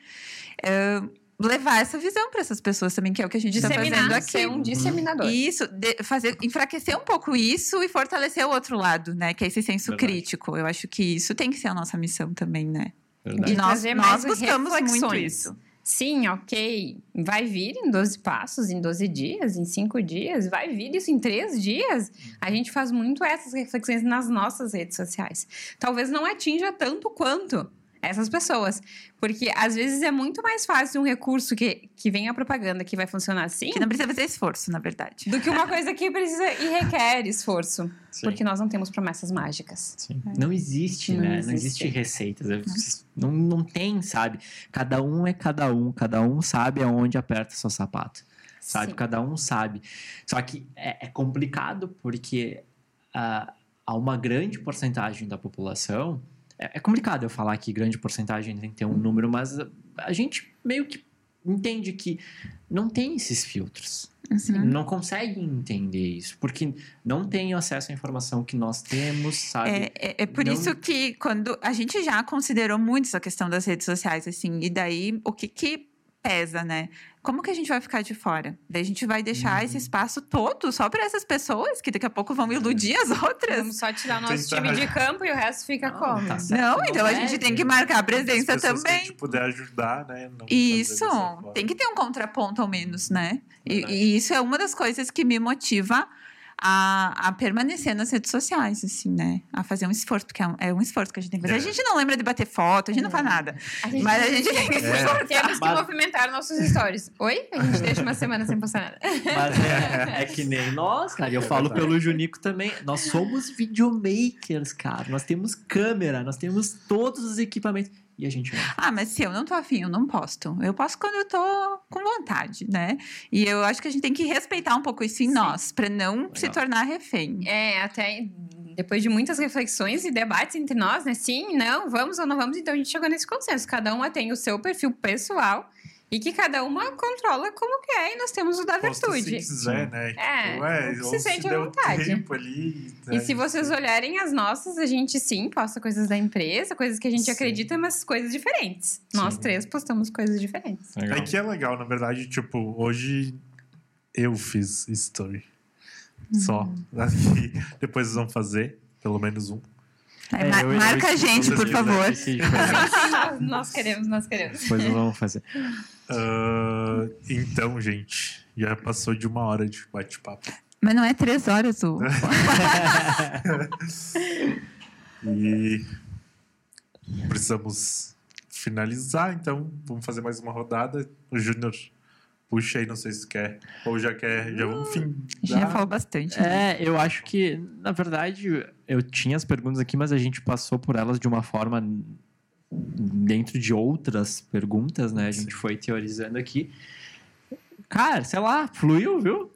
é, levar essa visão para essas pessoas também, que é o que a gente está fazendo aqui. ser um disseminador. Isso, de- fazer, enfraquecer um pouco isso e fortalecer o outro lado, né? Que é esse senso Verdade. crítico. Eu acho que isso tem que ser a nossa missão também, né? Verdade. E nós, nós mais buscamos muito reflexões. isso. Sim, ok. Vai vir em 12 passos, em 12 dias, em 5 dias, vai vir isso em 3 dias. A gente faz muito essas reflexões nas nossas redes sociais. Talvez não atinja tanto quanto essas pessoas. Porque às vezes é muito mais fácil um recurso que, que vem a propaganda que vai funcionar assim Que não precisa fazer esforço, na verdade. do que uma coisa que precisa e requer esforço. Sim. Porque nós não temos promessas mágicas. Sim. Não existe, Não né? Não existe. existe receitas. É- Não, não tem, sabe? Cada um é cada um. Cada um sabe aonde aperta seu sapato. Sabe? Sim. Cada um sabe. Só que é, é complicado porque ah, há uma grande porcentagem da população. É, é complicado eu falar que grande porcentagem tem que ter um número, mas a, a gente meio que entende que não tem esses filtros. Assim. Não consegue entender isso, porque não tem acesso à informação que nós temos, sabe? É, é, é por Não- isso que quando a gente já considerou muito essa questão das redes sociais, assim, e daí o que que pesa, né? Como que a gente vai ficar de fora? Daí a gente vai deixar Uhum. esse espaço todo só para essas pessoas que daqui a pouco vão iludir as outras. Vamos só tirar o nosso Tentar- time de campo e o resto fica Não, como? tá certo, Não, então a é, gente tem que marcar a As presença pessoas que a também. gente puder ajudar, né? não Isso, tem que ter um contraponto ao menos, né? E, e isso é uma das coisas que me motiva a, a permanecer nas redes sociais, assim, né? A fazer um esforço, porque é um, é um esforço que a gente tem que fazer. A É. gente não lembra de bater foto, a gente não faz nada. A gente Mas a gente tem que se É. esforçar. Temos que Mas- movimentar nossos stories. Oi? A gente deixa uma semana sem postar nada. Mas é, é que nem nós, cara. E eu É falo pelo Junico também. Nós somos videomakers, cara. Nós temos câmera, nós temos todos os equipamentos. E a gente. Ah, mas se eu não tô afim, eu não posto. Eu posto quando eu tô com vontade, né? E eu acho que a gente tem que respeitar um pouco isso em Sim. nós, pra não se Legal. tornar refém. É, até depois de muitas reflexões e debates entre nós, né? Sim, não, vamos ou não vamos, então a gente chegou nesse consenso. Cada uma tem o seu perfil pessoal e que cada uma controla como quer e nós temos o da virtude. se quiser, né? É, Tipo, é, o que ou se sente à deu vontade. tempo ali. E né? se vocês olharem as nossas, a gente sim posta coisas da empresa, coisas que a gente Sim. acredita, mas coisas diferentes. Nós Sim. três postamos coisas diferentes. É que é legal, na verdade, tipo, hoje eu fiz story. Só. Uhum. Aqui, depois vocês vão fazer, pelo menos um. É, É, ma- eu- eu marca a esqueci gente, por favor. Sim, nós, nós queremos, nós queremos. Depois vamos fazer. Ah, então, gente, já passou de uma hora de bate-papo. Mas não é três horas, o. E precisamos finalizar, então vamos fazer mais uma rodada. O Júnior puxa aí, não sei se quer. Ou já quer, já vamos fim. A gente já falou bastante. né? É, eu acho que, na verdade, eu tinha as perguntas aqui, mas a gente passou por elas de uma forma dentro de outras perguntas, né? A gente Sim. foi teorizando aqui. Cara, sei lá, fluiu, viu?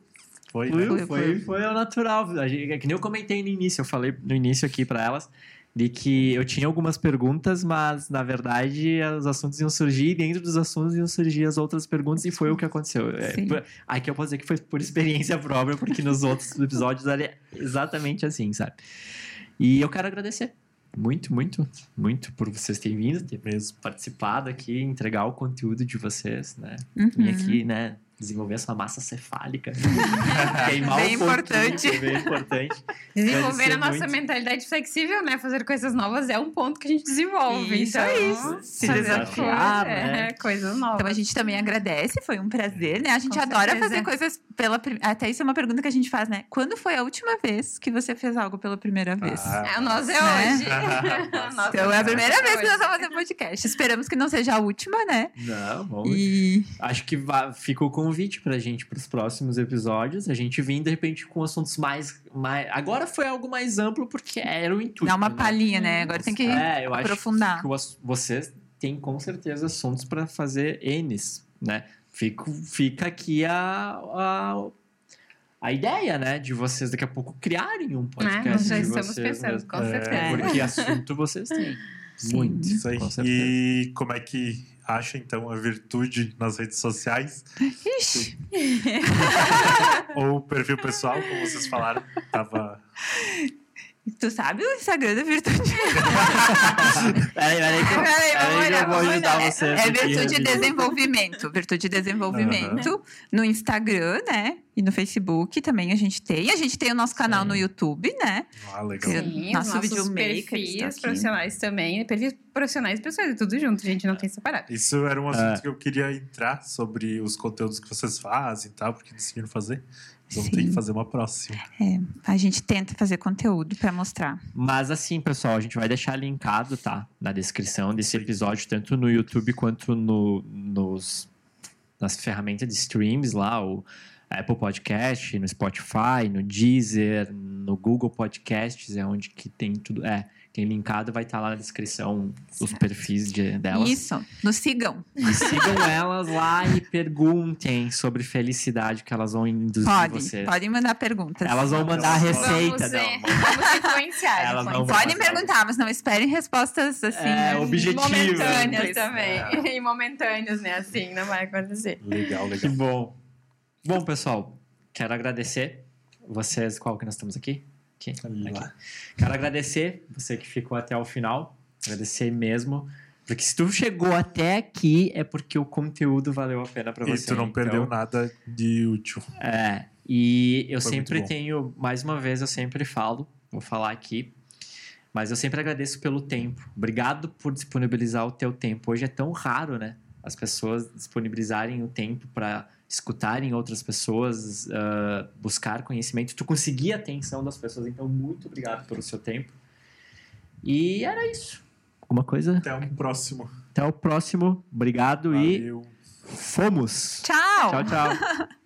Foi, né? Fluiu, Fluiu, foi, foi ao natural. A gente, é que nem eu comentei no início, eu falei no início aqui pra elas. de que eu tinha algumas perguntas, mas na verdade os assuntos iam surgir e dentro dos assuntos iam surgir as outras perguntas e foi o que aconteceu. É, Sim. Aqui eu posso dizer que foi por experiência própria, porque nos outros episódios era exatamente assim, sabe? E eu quero agradecer muito, muito, muito por vocês terem vindo, ter Mesmo. participado aqui, entregar o conteúdo de vocês, né? Uhum. Vim aqui, né? Desenvolver essa massa cefálica. Queimar Bem o ponto, importante. é Bem importante. Desenvolver a nossa muito. mentalidade flexível, né? Fazer coisas novas é um ponto que a gente desenvolve. Isso, então, é isso. Se desafiar, coisa- né? é, coisas novas. Então a gente também agradece, foi um prazer, né? A gente Com adora certeza. fazer coisas pela até isso é uma pergunta que a gente faz, né? Quando foi a última vez que você fez algo pela primeira vez? Ah, É, o nosso é Né? hoje. O nosso Então é a primeira vez que hoje. nós vamos fazer podcast. Esperamos que não seja a última, né? Não, vamos. E Acho que va- fica o convite pra gente pros próximos episódios. A gente vir, de repente, com assuntos mais. mais... Agora foi algo mais amplo, porque era o intuito. dá uma né? palhinha, né? Agora tem que É, eu aprofundar. acho que vocês têm com certeza assuntos pra fazer N's, né? Fico, fica aqui a, a, a ideia, né? De vocês daqui a pouco criarem um podcast. É, nós já de estamos vocês pensando, mesmo. com É, certeza. Porque assunto vocês têm. Sim. Muito. Isso aí. Com certeza. E como é que acha, então, a virtude nas redes sociais? Ixi, Ou o perfil pessoal, como vocês falaram, tava... tu sabe o Instagram da Virtude? Peraí, peraí, que Peraí, vamos olhar, eu vou vamos ajudar olhar. vocês. É Virtude rapidinho. Desenvolvimento. Virtude Desenvolvimento no Instagram, né? E no Facebook também a gente tem. A gente tem o nosso canal Sim. no YouTube, né? Ah, legal. Sim. Nosso os nossos videomaker perfis profissionais também. Perfis profissionais e pessoais, é tudo junto, gente, não tem separado. Isso era um assunto É. que eu queria entrar sobre os conteúdos que vocês fazem e tal, porque decidiram fazer. Vamos ter que fazer uma próxima. A gente tenta fazer conteúdo para mostrar. Mas assim, pessoal, a gente vai deixar linkado, tá? Na descrição desse episódio, tanto no YouTube quanto no, nos, nas ferramentas de streams lá, o Apple Podcast, no Spotify, no Deezer, no Google Podcasts, é onde que tem tudo. É, tem linkado, vai estar lá na descrição os perfis de, delas. Isso, nos sigam. E sigam elas lá e perguntem sobre felicidade que elas vão induzir Podem, vocês. podem mandar perguntas. Elas vão mandar a receita, vamos, não. é, vamos influenciar. Elas não Podem perguntar, mas não esperem respostas assim. É, objetivas. Momentâneas também. E momentâneas, né? Assim, não vai acontecer. Legal, Que legal. bom. Bom, pessoal, quero agradecer vocês. Qual que nós estamos aqui? Aqui. Aqui. Quero agradecer você que ficou até o final. Agradecer mesmo. Porque se tu chegou até aqui, é porque o conteúdo valeu a pena pra E você. tu não perdeu Então, nada de útil. É. E eu Foi sempre tenho, mais uma vez, eu sempre falo, vou falar aqui, mas eu sempre agradeço pelo tempo. Obrigado por disponibilizar o teu tempo. Hoje é tão raro, né? As pessoas disponibilizarem o tempo para escutarem outras pessoas, ah, buscar conhecimento, tu conseguir a atenção das pessoas. Então, muito obrigado pelo seu tempo. E era isso. Alguma coisa? Até um próximo. Até o próximo. Obrigado e Valeu. fomos! Tchau! Tchau, tchau.